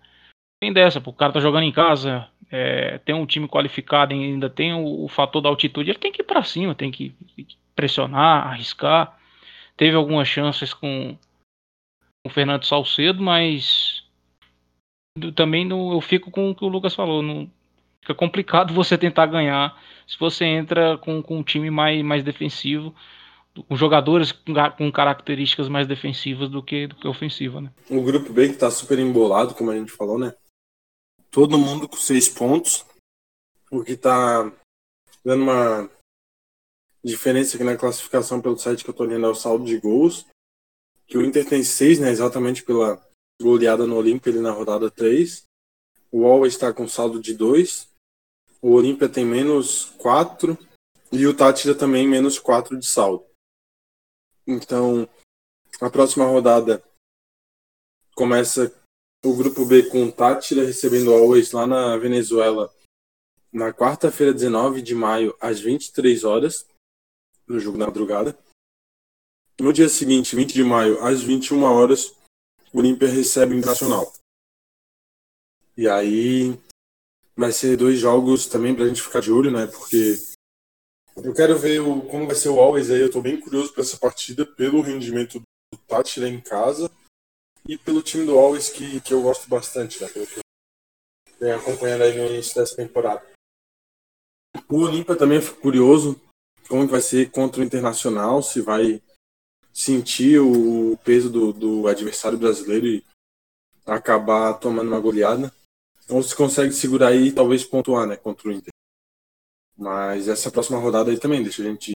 Tem dessa, o cara tá jogando em casa, é, tem um time qualificado, ainda tem o, o, fator da altitude, ele tem que ir para cima, tem que pressionar, arriscar. Teve algumas chances com, com o Fernando Salcedo, mas também eu fico com o que o Lucas falou. Não, fica complicado você tentar ganhar se você entra com, com um time mais, mais defensivo, com jogadores com, características mais defensivas do que, do que ofensiva, né? O grupo B que tá super embolado, como a gente falou, né? Todo mundo com seis pontos, o que tá dando uma diferença aqui na classificação pelo site que eu tô olhando é o saldo de gols, que o Inter tem seis, né? Exatamente pela goleada no Olímpia ali na rodada 3. O Always está com saldo de 2. O Olímpia tem menos 4 e o Tátira também menos 4 de saldo. Então, a próxima rodada começa o grupo B com o Tátira recebendo o Always lá na Venezuela na quarta-feira, 19 de maio, às 23 horas, no jogo da madrugada. No dia seguinte, 20 de maio, às 21 horas, o Olímpia recebe o Internacional. E aí vai ser dois jogos também pra gente ficar de olho, né? Porque eu quero ver o, como vai ser o Always aí. Eu tô bem curioso para essa partida pelo rendimento do Tátira em casa e pelo time do Always que, que eu gosto bastante, né? Pelo que eu acompanhando aí no início dessa temporada. O Olímpia também fico curioso como vai ser contra o Internacional, se vai sentir o peso do, do adversário brasileiro e acabar tomando uma goleada. Ou se consegue segurar aí e talvez pontuar, né, contra o Inter. Mas essa próxima rodada aí também deixa a gente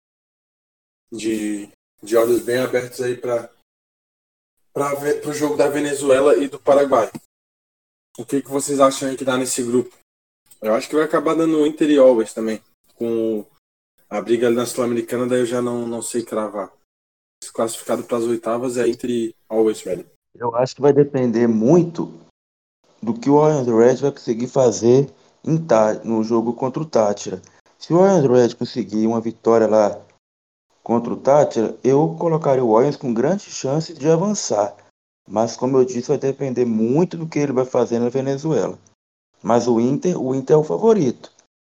de, de olhos bem abertos aí para para pro jogo da Venezuela e do Paraguai. O que que vocês acham aí que dá nesse grupo? Eu acho que vai acabar dando Inter e Always também. Com a briga ali na Sul-Americana, daí eu já não, não sei cravar. Classificado para as oitavas é Inter e Always Ready. Eu acho que vai depender muito do que o Orange Red vai conseguir fazer em, no jogo contra o Tátira. Se o Orange Red conseguir uma vitória lá contra o Tátira, eu colocaria o Orange com grande chance de avançar. Mas como eu disse, vai depender muito do que ele vai fazer na Venezuela. Mas o Inter, o Inter é o favorito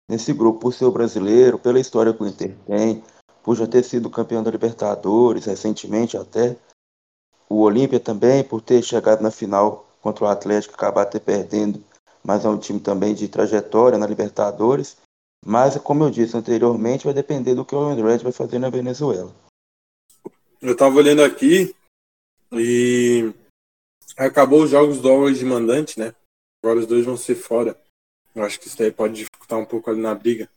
nesse grupo, por ser o brasileiro, pela história que o Inter tem, por já ter sido campeão da Libertadores recentemente até. O Olímpia também, por ter chegado na final contra o Atlético acabar até perdendo, mas é um time também de trajetória na Libertadores. Mas, como eu disse anteriormente, vai depender do que o André vai fazer na Venezuela. Eu estava olhando aqui e acabou os jogos do Always de mandante, né? Agora os dois vão ser fora. Eu acho que isso daí pode dificultar um pouco ali na briga.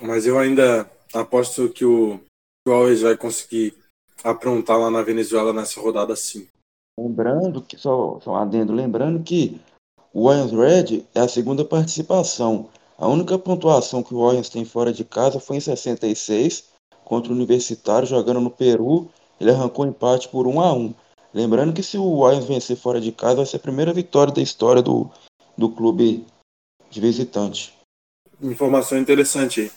Mas eu ainda aposto que o, que o Always vai conseguir aprontar lá na Venezuela nessa rodada sim. Lembrando que, só, só adendo, lembrando que o Lions Red é a segunda participação. A única pontuação que o Lions tem fora de casa foi em 66, contra o Universitário, jogando no Peru. Ele arrancou empate por 1 a 1 Lembrando que se o Lions vencer fora de casa, vai ser a primeira vitória da história do, do clube de visitante. Informação interessante aí.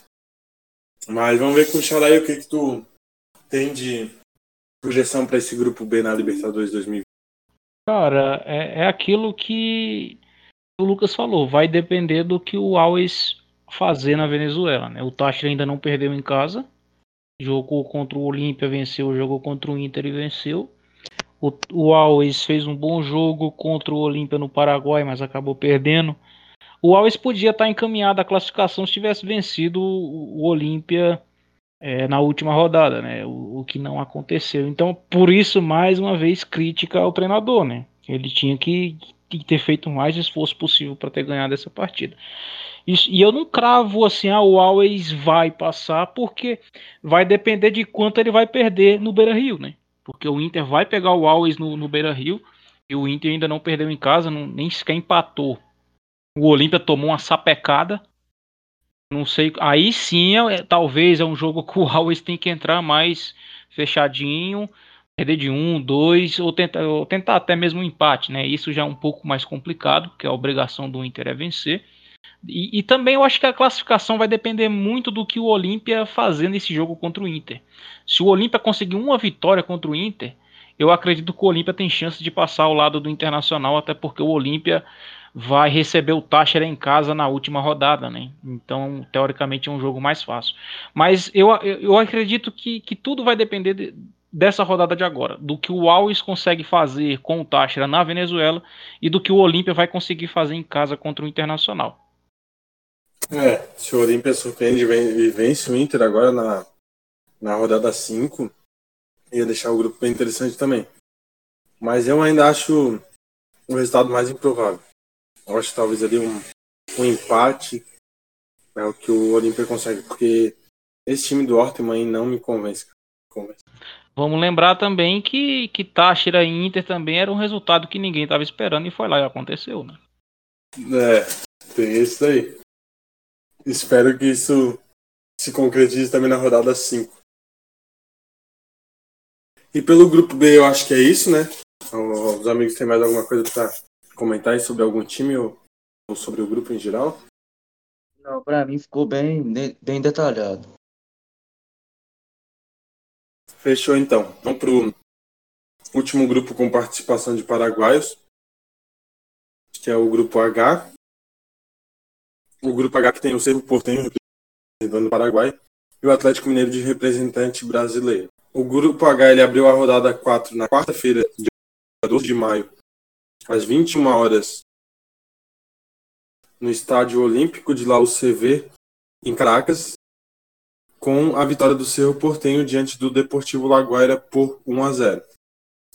Mas vamos ver com o Xarai o que, que tu tem de projeção para esse grupo B na Libertadores 2020? Cara, é, é aquilo que o Lucas falou. Vai depender do que o Always fazer na Venezuela. Né? O Táchira ainda não perdeu em casa. Jogou contra o Olímpia, venceu. Jogou contra o Inter e venceu. O, o Always fez um bom jogo contra o Olímpia no Paraguai, mas acabou perdendo. O Always podia estar encaminhado à classificação se tivesse vencido o, Olímpia é, na última rodada, né? O, o, que não aconteceu. Então, por isso, mais uma vez, crítica ao treinador, né? Ele tinha que, que ter feito o mais esforço possível para ter ganhado essa partida. Isso, e eu não cravo assim, ah, o Always vai passar, porque vai depender de quanto ele vai perder no Beira Rio, né? Porque o Inter vai pegar o Always no, no Beira Rio e o Inter ainda não perdeu em casa, não, nem sequer empatou. O Olímpia tomou uma sapecada não sei. Aí sim, é, talvez é um jogo que o Always tem que entrar mais fechadinho, perder de um, dois, ou tentar, ou tentar até mesmo um empate, né? Isso já é um pouco mais complicado, porque a obrigação do Inter é vencer. E, e, também eu acho que a classificação vai depender muito do que o Olímpia fazer nesse jogo contra o Inter. Se o Olímpia conseguir uma vitória contra o Inter, eu acredito que o Olímpia tem chance de passar ao lado do Internacional, até porque o Olímpia vai receber o Táchira em casa na última rodada, né? Então, teoricamente, é um jogo mais fácil. Mas eu, eu acredito que, que tudo vai depender de, dessa rodada de agora, do que o Alves consegue fazer com o Táchira na Venezuela e do que o Olímpia vai conseguir fazer em casa contra o Internacional. É, se o Olímpia surpreende e vence o Inter agora na, na rodada 5, ia deixar o grupo bem interessante também. Mas eu ainda acho o resultado mais improvável. Eu acho talvez ali um, um empate é o que o Olímpia consegue, porque esse time do Orteman não me convence. convence. Vamos lembrar também que, que Táchira e Inter também era um resultado que ninguém estava esperando e foi lá e aconteceu, né? É, tem isso aí. Espero que isso se concretize também na rodada 5. E pelo grupo B eu acho que é isso, né? Os amigos têm mais alguma coisa para comentar sobre algum time ou, ou sobre o grupo em geral? Não, para mim ficou bem, bem detalhado. Fechou então. Vamos pro último grupo com participação de paraguaios, que é o grupo H. O grupo H que tem o Cerro Portenho representando o Paraguai e o Atlético Mineiro de representante brasileiro. O grupo H ele abriu a rodada 4 na quarta-feira, dia 12 de maio, às 21 horas, no Estádio Olímpico de La UCV, em Caracas, com a vitória do Cerro Portenho diante do Deportivo Laguaira por 1 a 0.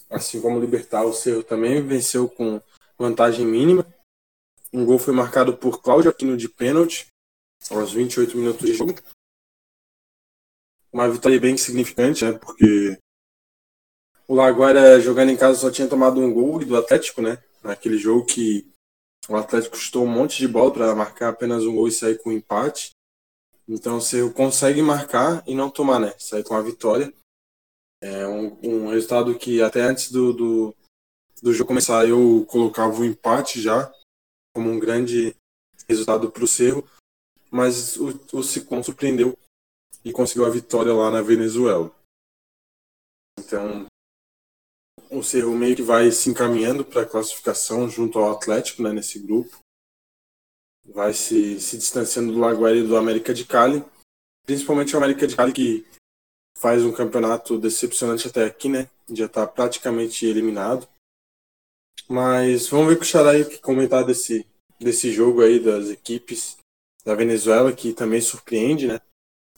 Assim como Libertar, o Cerro também venceu com vantagem mínima. Um gol foi marcado por Cláudio Aquino de pênalti, aos 28 minutos de jogo. Uma vitória bem significante, né? Porque o Laguaira jogando em casa só tinha tomado um gol do Atlético, né? Naquele jogo que o Atlético custou um monte de bola para marcar apenas um gol e sair com um empate. Então você consegue marcar e não tomar, né? Sair com a vitória. É um, um resultado que até antes do, do, do jogo começar eu colocava o empate já como um grande resultado para o Cerro, mas o, o Sicom surpreendeu e conseguiu a vitória lá na Venezuela. Então, o Cerro meio que vai se encaminhando para a classificação junto ao Atlético né, nesse grupo. Vai se, se distanciando do Laguaira e do América de Cali. Principalmente o América de Cali que faz um campeonato decepcionante até aqui, né? Já está praticamente eliminado. Mas vamos ver com o Xarai que comentar desse, desse jogo aí das equipes da Venezuela, que também surpreende, né?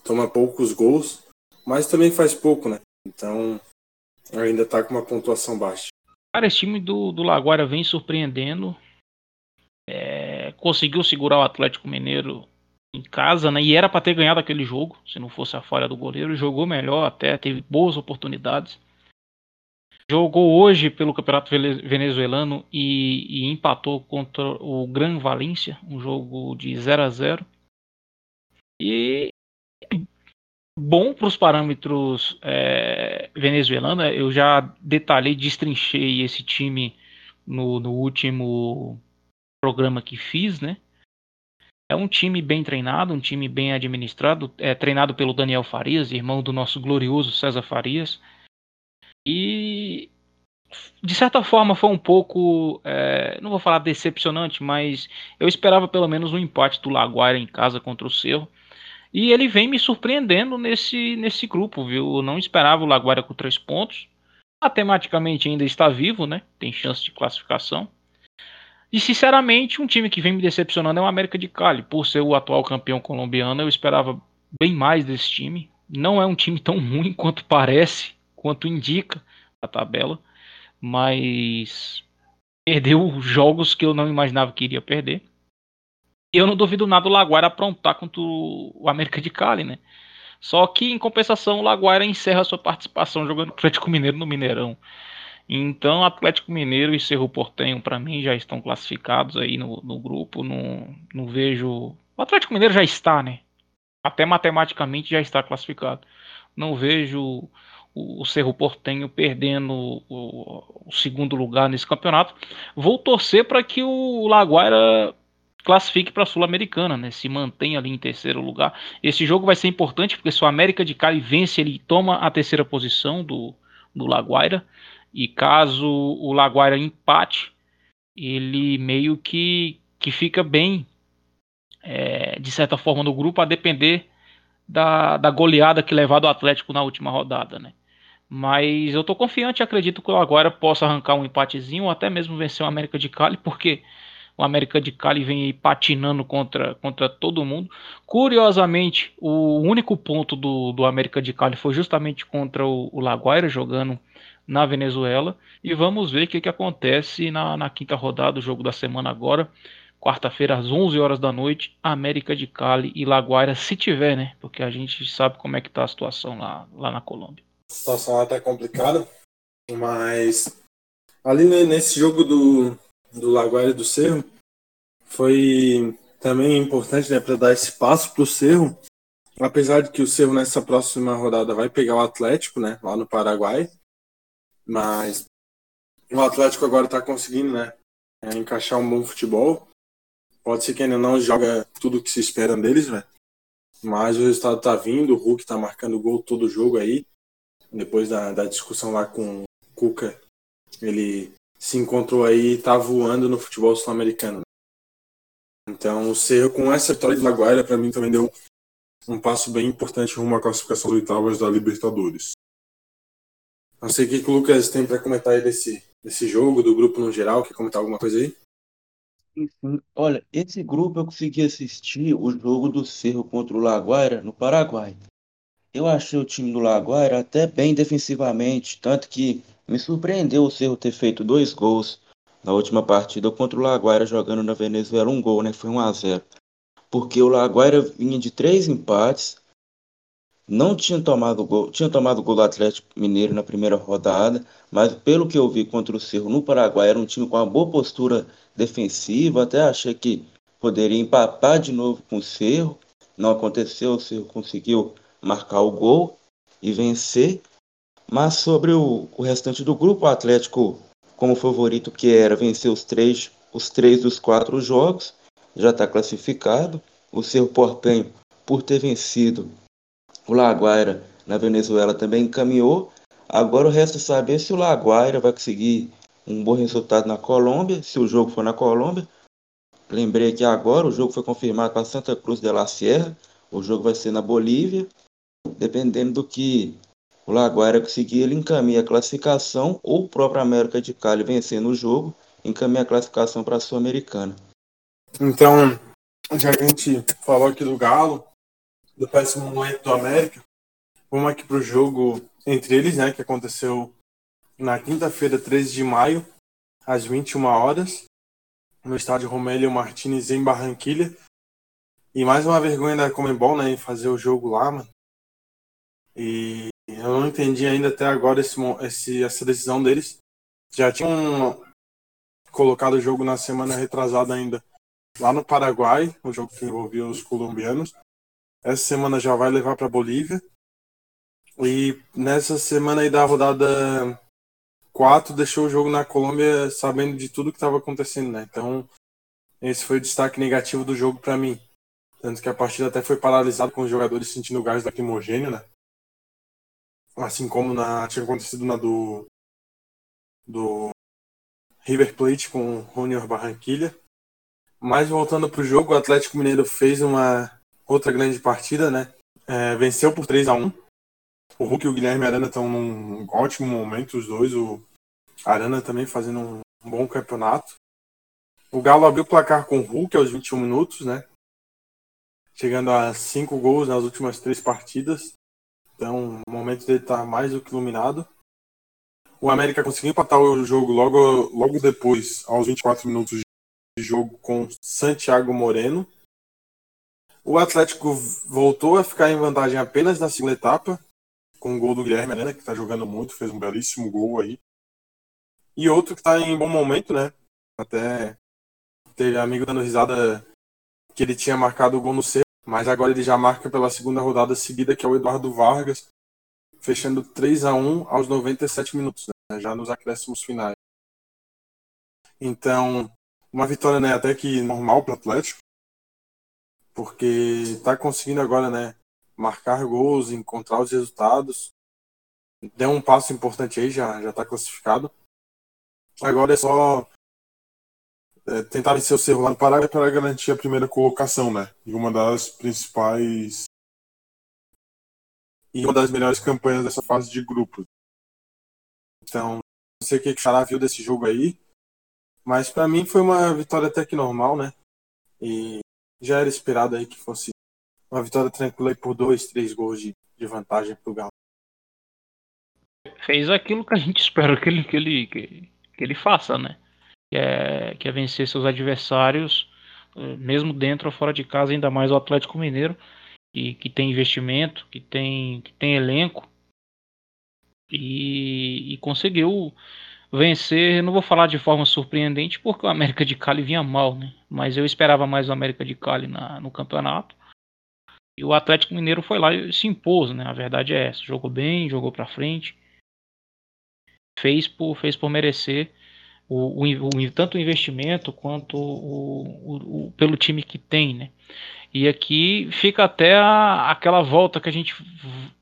Toma poucos gols, mas também faz pouco, né? Então Ainda está com uma pontuação baixa. Cara, esse time do, do Laguara vem surpreendendo. É, conseguiu segurar o Atlético Mineiro em casa, né? E era para ter ganhado aquele jogo, se não fosse a falha do goleiro. Jogou melhor até, teve boas oportunidades. Jogou hoje pelo Campeonato Venezuelano e, e empatou contra o Gran Valência, um jogo de 0 a 0 E bom para os parâmetros é, venezuelanos. Eu já detalhei, destrinchei esse time no, no último programa que fiz, né? É um time bem treinado, um time bem administrado, é treinado pelo Daniel Farias, irmão do nosso glorioso César Farias. E de certa forma foi um pouco, é, não vou falar decepcionante, mas eu esperava pelo menos um empate do Laguaira em casa contra o Cerro. E ele vem me surpreendendo nesse, nesse grupo, viu? Eu não esperava o Laguaira com três pontos. Matematicamente ainda está vivo, né? Tem chance de classificação. E sinceramente, um time que vem me decepcionando é o América de Cali. Por ser o atual campeão colombiano, eu esperava bem mais desse time. Não é um time tão ruim quanto parece, quanto indica a tabela mas perdeu jogos que eu não imaginava que iria perder. Eu não duvido nada o Laguaira aprontar contra o América de Cali, né? Só que, em compensação, o Laguaira encerra sua participação jogando Atlético Mineiro no Mineirão. Então, Atlético Mineiro e Cerro Portenho, para mim, já estão classificados aí no, no grupo. Não, não vejo. O Atlético Mineiro já está, né? Até matematicamente já está classificado. Não vejo o Cerro Portenho perdendo o, o, segundo lugar nesse campeonato. Vou torcer para que o Laguaira classifique para a Sul-Americana, né? Se mantenha ali em terceiro lugar. Esse jogo vai ser importante porque se o América de Cali vence, ele toma a terceira posição do, do Laguaira. E caso o Laguaira empate, ele meio que, que fica bem, é, de certa forma, no grupo, a depender da, da goleada que levar do Atlético na última rodada, né? Mas eu tô confiante e acredito que o agora possa arrancar um empatezinho ou até mesmo vencer o América de Cali, porque o América de Cali vem patinando contra, contra todo mundo. Curiosamente, o único ponto do, do América de Cali foi justamente contra o, o Laguaira, jogando na Venezuela. E vamos ver o que, que acontece na, na quinta rodada, do jogo da semana agora. Quarta-feira, às 11 horas da noite, América de Cali e Laguaira, se tiver, né? Porque a gente sabe como é que tá a situação lá, lá na Colômbia a situação lá tá complicada, mas ali nesse jogo do, do Laguaira e do Cerro foi também importante né, para dar esse passo para o Cerro, apesar de que o Cerro nessa próxima rodada vai pegar o Atlético, né, lá no Paraguai, mas o Atlético agora está conseguindo, né, é, encaixar um bom futebol. Pode ser que ainda não joga tudo o que se espera deles, né, mas o resultado tá vindo, o Hulk tá marcando gol todo jogo aí depois da, da discussão lá com o Cuca, ele se encontrou aí e tá voando no futebol sul-americano. Então, o Cerro, com essa vitória de Laguaira, para mim também deu um passo bem importante rumo à classificação do oitavas da Libertadores. Não sei o que o Lucas tem para comentar aí desse, desse jogo, do grupo no geral. Quer comentar alguma coisa aí? Enfim, olha, esse grupo eu consegui assistir o jogo do Cerro contra o Laguaira no Paraguai. Eu achei o time do Laguaira até bem defensivamente, tanto que me surpreendeu o Cerro ter feito dois gols na última partida contra o Laguaira jogando na Venezuela, um gol, né? Foi 1 a 0. Porque o Laguaira vinha de três empates, não tinha tomado gol, tinha tomado gol do Atlético Mineiro na primeira rodada, mas pelo que eu vi contra o Cerro no Paraguai, era um time com uma boa postura defensiva, até achei que poderia empatar de novo com o Cerro. Não aconteceu, o Cerro conseguiu marcar o gol e vencer. Mas sobre o, o restante do grupo, o Atlético, como favorito que era, venceu os três, os três dos quatro jogos, já está classificado. O Cerro Portenho, por ter vencido o Laguaira na Venezuela, também encaminhou. Agora o resto é saber se o Laguaira vai conseguir um bom resultado na Colômbia, se o jogo for na Colômbia. Lembrei que agora o jogo foi confirmado para Santa Cruz de la Sierra. O jogo vai ser na Bolívia dependendo do que o Laguaira conseguir, ele encaminha a classificação ou o próprio América de Cali vencendo o jogo, encaminha a classificação para a Sul-Americana. Então, já que a gente falou aqui do Galo, do péssimo momento do América, vamos aqui para o jogo entre eles, né, que aconteceu na quinta-feira, 13 de maio, às 21 horas, no estádio Romélio Martins em Barranquilha. E mais uma vergonha da Comembol, né, em fazer o jogo lá, mano. E eu não entendi ainda até agora esse, esse, essa decisão deles. Já tinham colocado o jogo na semana retrasada ainda lá no Paraguai, o jogo que envolvia os colombianos. Essa semana já vai levar para Bolívia. E nessa semana aí da rodada 4 deixou o jogo na Colômbia sabendo de tudo que estava acontecendo, né? Então, esse foi o destaque negativo do jogo para mim. Tanto que a partida até foi paralisada com os jogadores sentindo gás lacrimogênio, né? Assim como na, tinha acontecido na do, do River Plate com o Junior Barranquilha. Mas voltando para o jogo, o Atlético Mineiro fez uma outra grande partida, né? É, venceu por 3 a 1 O Hulk e o Guilherme Arana estão num ótimo momento, os dois. O Arana também fazendo um bom campeonato. O Galo abriu o placar com o Hulk aos 21 minutos, né? Chegando a 5 gols nas últimas três partidas. Então, o momento dele está mais do que iluminado. O América conseguiu empatar o jogo logo, logo depois, aos 24 minutos de jogo, com Santiago Moreno. O Atlético voltou a ficar em vantagem apenas na segunda etapa, com o gol do Guilherme Arena, que está jogando muito, fez um belíssimo gol aí. E outro que está em bom momento, né? Até teve amigo dando risada que ele tinha marcado o gol no C, mas agora ele já marca pela segunda rodada seguida, que é o Eduardo Vargas, fechando 3 a 1 aos 97 minutos, né? já nos acréscimos finais. Então, uma vitória né, até que normal para o Atlético, porque está conseguindo agora né, marcar gols, encontrar os resultados. Deu um passo importante aí, já está classificado. Agora é só é, tentar vencer o no Pará para garantir a primeira colocação, né? E uma das principais e uma das melhores campanhas dessa fase de grupos. Então, não sei o que o Xará viu desse jogo aí, mas para mim foi uma vitória até que normal, né? E já era esperado aí que fosse uma vitória tranquila por dois, três gols de, de vantagem pro Galo. Fez aquilo que a gente espera que ele, que ele, que, que ele faça, né? Que é, que é vencer seus adversários, eh, mesmo dentro ou fora de casa, ainda mais o Atlético Mineiro, que, que tem investimento, que tem, que tem elenco, e, e conseguiu vencer, não vou falar de forma surpreendente, porque o América de Cali vinha mal, né? Mas eu esperava mais o América de Cali na, no campeonato. E o Atlético Mineiro foi lá e se impôs, né? A verdade é essa. Jogou bem, jogou para frente. Fez por, fez por merecer o, o, o, tanto o investimento quanto o, pelo time que tem, né? E aqui fica até a, aquela volta que a gente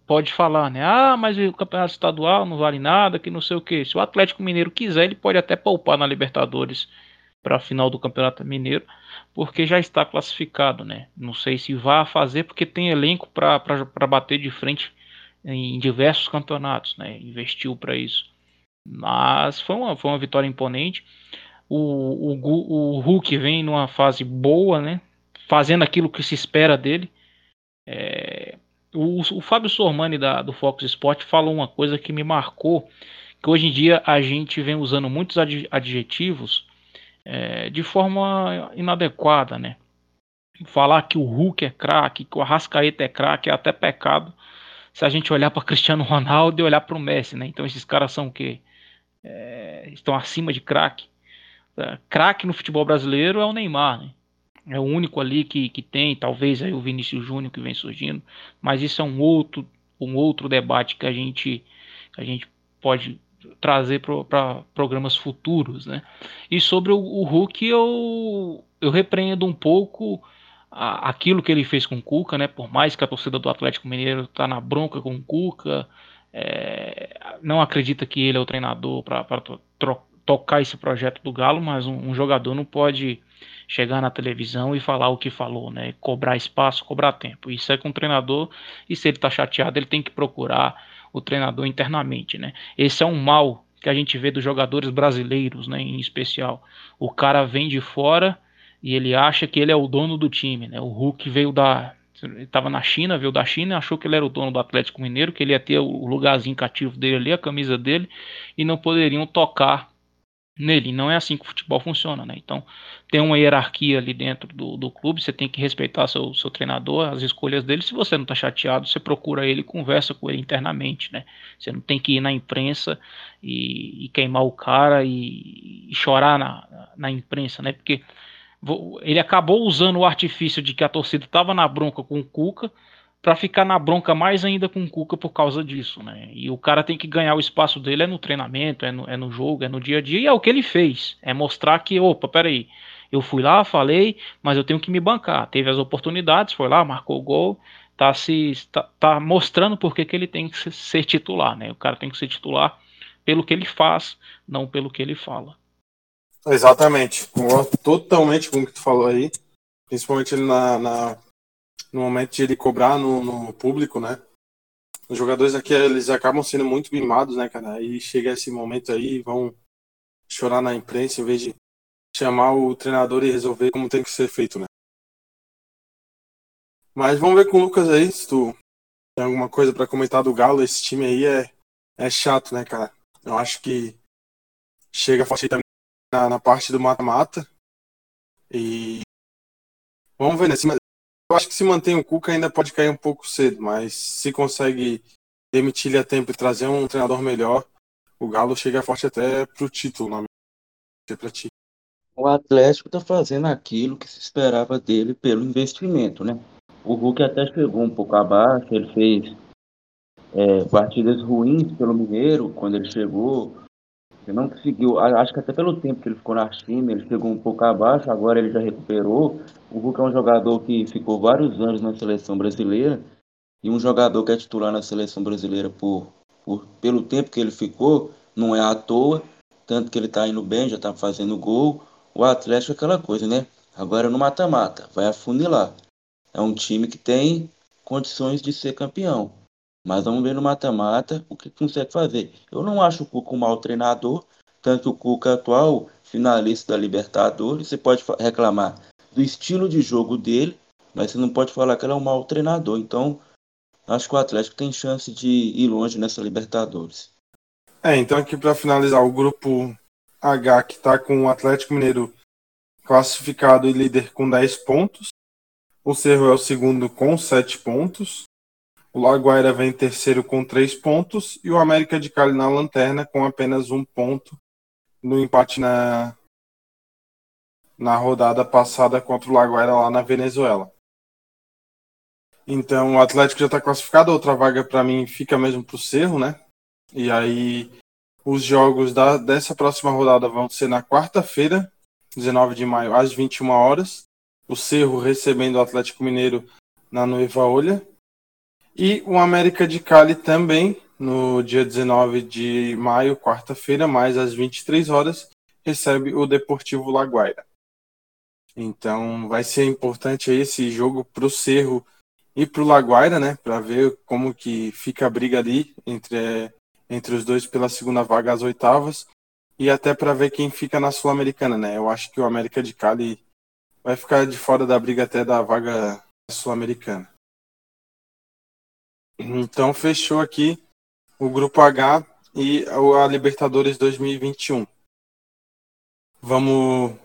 pode falar, né? Ah, mas o campeonato estadual não vale nada, que não sei o que. Se o Atlético Mineiro quiser, ele pode até poupar na Libertadores para a final do Campeonato Mineiro, porque já está classificado, né? Não sei se vai fazer, porque tem elenco para bater de frente em diversos campeonatos, né? Investiu para isso. Mas foi uma, foi uma vitória imponente. O, o, o Hulk vem numa fase boa, né? Fazendo aquilo que se espera dele. É, o, o Fábio Sormani da, do Fox Sport falou uma coisa que me marcou, que hoje em dia a gente vem usando muitos adjetivos é, de forma inadequada, né? Falar que o Hulk é craque, que o Arrascaeta é craque é até pecado se a gente olhar para Cristiano Ronaldo e olhar para o Messi, né? Então esses caras são o quê? É, estão acima de craque. É, craque no futebol brasileiro é o Neymar, né? É o único ali que, que tem, talvez aí o Vinícius Júnior que vem surgindo, mas isso é um outro, um outro debate que a gente, a gente pode trazer para programas futuros, né? E sobre o, o Hulk eu, eu repreendo um pouco a, aquilo que ele fez com o Cuca, né? Por mais que a torcida do Atlético Mineiro tá na bronca com o Cuca, é, não acredita que ele é o treinador para tocar esse projeto do Galo, mas um, um, jogador não pode chegar na televisão e falar o que falou, né? Cobrar espaço, cobrar tempo. Isso é com o treinador, e se ele está chateado, ele tem que procurar o treinador internamente, né? Esse é um mal que a gente vê dos jogadores brasileiros, né, em especial. O cara vem de fora e ele acha que ele é o dono do time, né? O Hulk veio da estava na China, veio da China, achou que ele era o dono do Atlético Mineiro, que ele ia ter o lugarzinho cativo dele ali, a camisa dele, e não poderiam tocar nele. Não é assim que o futebol funciona, né? Então tem uma hierarquia ali dentro do, do clube, você tem que respeitar seu, seu treinador, as escolhas dele. Se você não está chateado, você procura ele, conversa com ele internamente, né? Você não tem que ir na imprensa e, e queimar o cara e, e chorar na, na imprensa, né? Porque ele acabou usando o artifício de que a torcida estava na bronca com o Cuca para ficar na bronca mais ainda com o Cuca por causa disso, né? E o cara tem que ganhar o espaço dele é no treinamento, é no, é no jogo, é no dia a dia, e é o que ele fez. É mostrar que, opa, peraí, eu fui lá, falei, mas eu tenho que me bancar. Teve as oportunidades, foi lá, marcou o gol, tá se tá, tá mostrando por que ele tem que ser titular, né? O cara tem que ser titular pelo que ele faz, não pelo que ele fala. Exatamente, totalmente com o que tu falou aí, principalmente na, na no momento de ele cobrar no, no, público, né? Os jogadores aqui eles acabam sendo muito mimados, né, cara? Aí chega esse momento aí, vão chorar na imprensa em vez de chamar o treinador e resolver como tem que ser feito, né? Mas vamos ver com o Lucas aí, se tu tem alguma coisa para comentar do Galo. Esse time aí é, é chato, né, cara? Eu acho que chega forte também na, na parte do mata-mata. E vamos ver, né? Eu acho que se mantém o Cuca ainda pode cair um pouco cedo, mas se consegue demitir ele a tempo e trazer um treinador melhor, o Galo chega forte até pro título, não é pra ti. O Atlético tá fazendo aquilo que se esperava dele pelo investimento, né? O Hulk até chegou um pouco abaixo, ele fez é, partidas ruins pelo Mineiro quando ele chegou. Ele não conseguiu, acho que até pelo tempo que ele ficou na China, ele chegou um pouco abaixo, agora ele já recuperou. O Hulk é um jogador que ficou vários anos na seleção brasileira e um jogador que é titular na seleção brasileira por, por pelo tempo que ele ficou, não é à toa, tanto que ele está indo bem, já está fazendo gol. O Atlético é aquela coisa, né? Agora no mata-mata, vai afunilar. É um time que tem condições de ser campeão. Mas vamos ver no mata-mata o que consegue fazer. Eu não acho o Cuca um mau treinador, tanto que o Cuca atual, finalista da Libertadores, você pode reclamar do estilo de jogo dele, mas você não pode falar que ele é um mau treinador. Então, acho que o Atlético tem chance de ir longe nessa Libertadores. É, então aqui para finalizar o grupo H que está com o Atlético Mineiro classificado e líder com 10 pontos, o Cerro é o segundo com sete pontos. O Laguaira vem terceiro com três pontos. E o América de Cali na lanterna com apenas um ponto no empate na, na rodada passada contra o Laguaira lá na Venezuela. Então o Atlético já está classificado. Outra vaga para mim fica mesmo para o Cerro, né? E aí os jogos da, dessa próxima rodada vão ser na quarta-feira, 19 de maio, às 21 horas o Cerro recebendo o Atlético Mineiro na Noiva Olha. E o América de Cali também, no dia 19 de maio, quarta-feira, mais às 23 horas, recebe o Deportivo Laguaira. Então vai ser importante esse jogo para o Cerro e para o Laguaira, né? Para ver como que fica a briga ali entre, entre os dois pela segunda vaga às oitavas. E até para ver quem fica na Sul-Americana, né? Eu acho que o América de Cali vai ficar de fora da briga até da vaga sul-americana. Então fechou aqui o grupo H e a Libertadores 2021. Vamos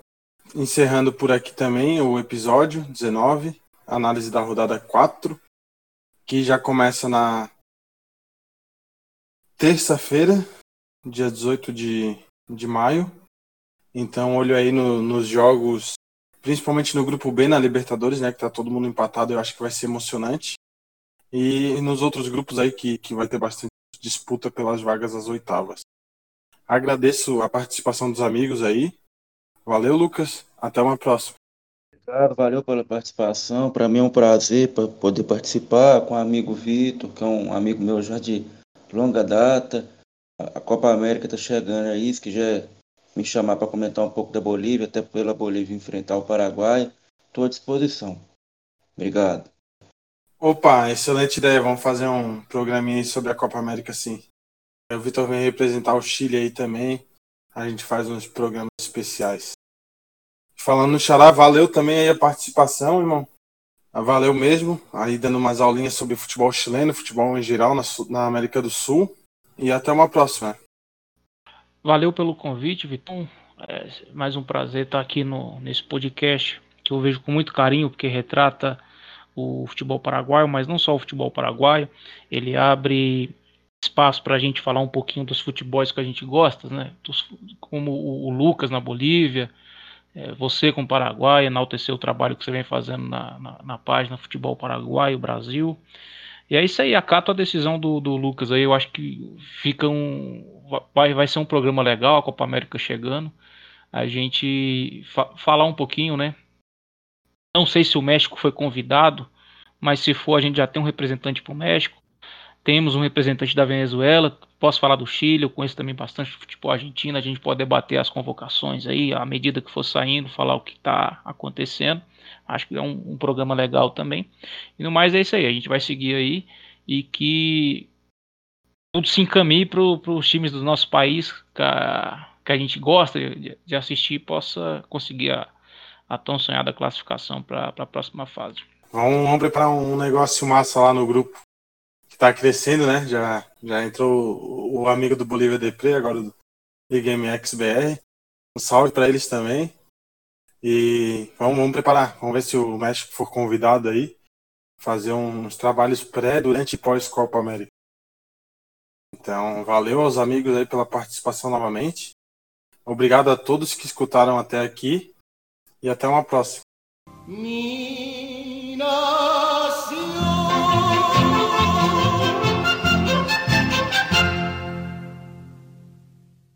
encerrando por aqui também o episódio 19, análise da rodada 4, que já começa na terça-feira, dia 18 de, de maio. Então, olho aí no, nos jogos principalmente no grupo B na Libertadores, né, que tá todo mundo empatado, eu acho que vai ser emocionante. E nos outros grupos aí que, que vai ter bastante disputa pelas vagas às oitavas. Agradeço a participação dos amigos aí. Valeu, Lucas. Até uma próxima. Obrigado, valeu pela participação. Para mim é um prazer poder participar com o amigo Vitor, que é um amigo meu já de longa data. A Copa América está chegando aí, já é me chamar para comentar um pouco da Bolívia, até pela Bolívia enfrentar o Paraguai, estou à disposição. Obrigado. Opa, excelente ideia. Vamos fazer um programinha sobre a Copa América, sim. O Vitor vem representar o Chile aí também. A gente faz uns programas especiais. Falando no Xará, valeu também aí a participação, irmão. Valeu mesmo. Aí dando umas aulinhas sobre futebol chileno, futebol em geral na, na América do Sul. E até uma próxima. Valeu pelo convite, Vitor. É mais um prazer estar aqui no, nesse podcast que eu vejo com muito carinho, porque retrata o futebol paraguaio, mas não só o futebol paraguaio. Ele abre espaço para a gente falar um pouquinho dos futebols que a gente gosta, né? Dos, como o, Lucas na Bolívia, é, você com o Paraguai, enaltecer o trabalho que você vem fazendo na, na, na página Futebol Paraguaio Brasil. E é isso aí, acato a decisão do, do Lucas aí. Eu acho que fica um. Vai, vai ser um programa legal, a Copa América chegando. A gente fa falar um pouquinho, né? Não sei se o México foi convidado, mas se for, a gente já tem um representante para o México. Temos um representante da Venezuela, posso falar do Chile, eu conheço também bastante futebol argentino, a gente pode debater as convocações aí, à medida que for saindo, falar o que está acontecendo. Acho que é um, um, programa legal também. E no mais é isso aí, a gente vai seguir aí e que tudo se encaminhe para os times do nosso país que a, que a gente gosta de, de assistir possa conseguir a, a tão sonhada classificação para a próxima fase. Vamos, vamos preparar um negócio massa lá no grupo tá crescendo, né? Já, já entrou o, amigo do Bolívia Depre, agora do IGMX BR. Um salve para eles também. E vamos, vamos preparar. Vamos ver se o México for convidado aí. Fazer uns trabalhos pré, durante e pós Copa América. Então, valeu aos amigos aí pela participação novamente. Obrigado a todos que escutaram até aqui. E até uma próxima. Mina.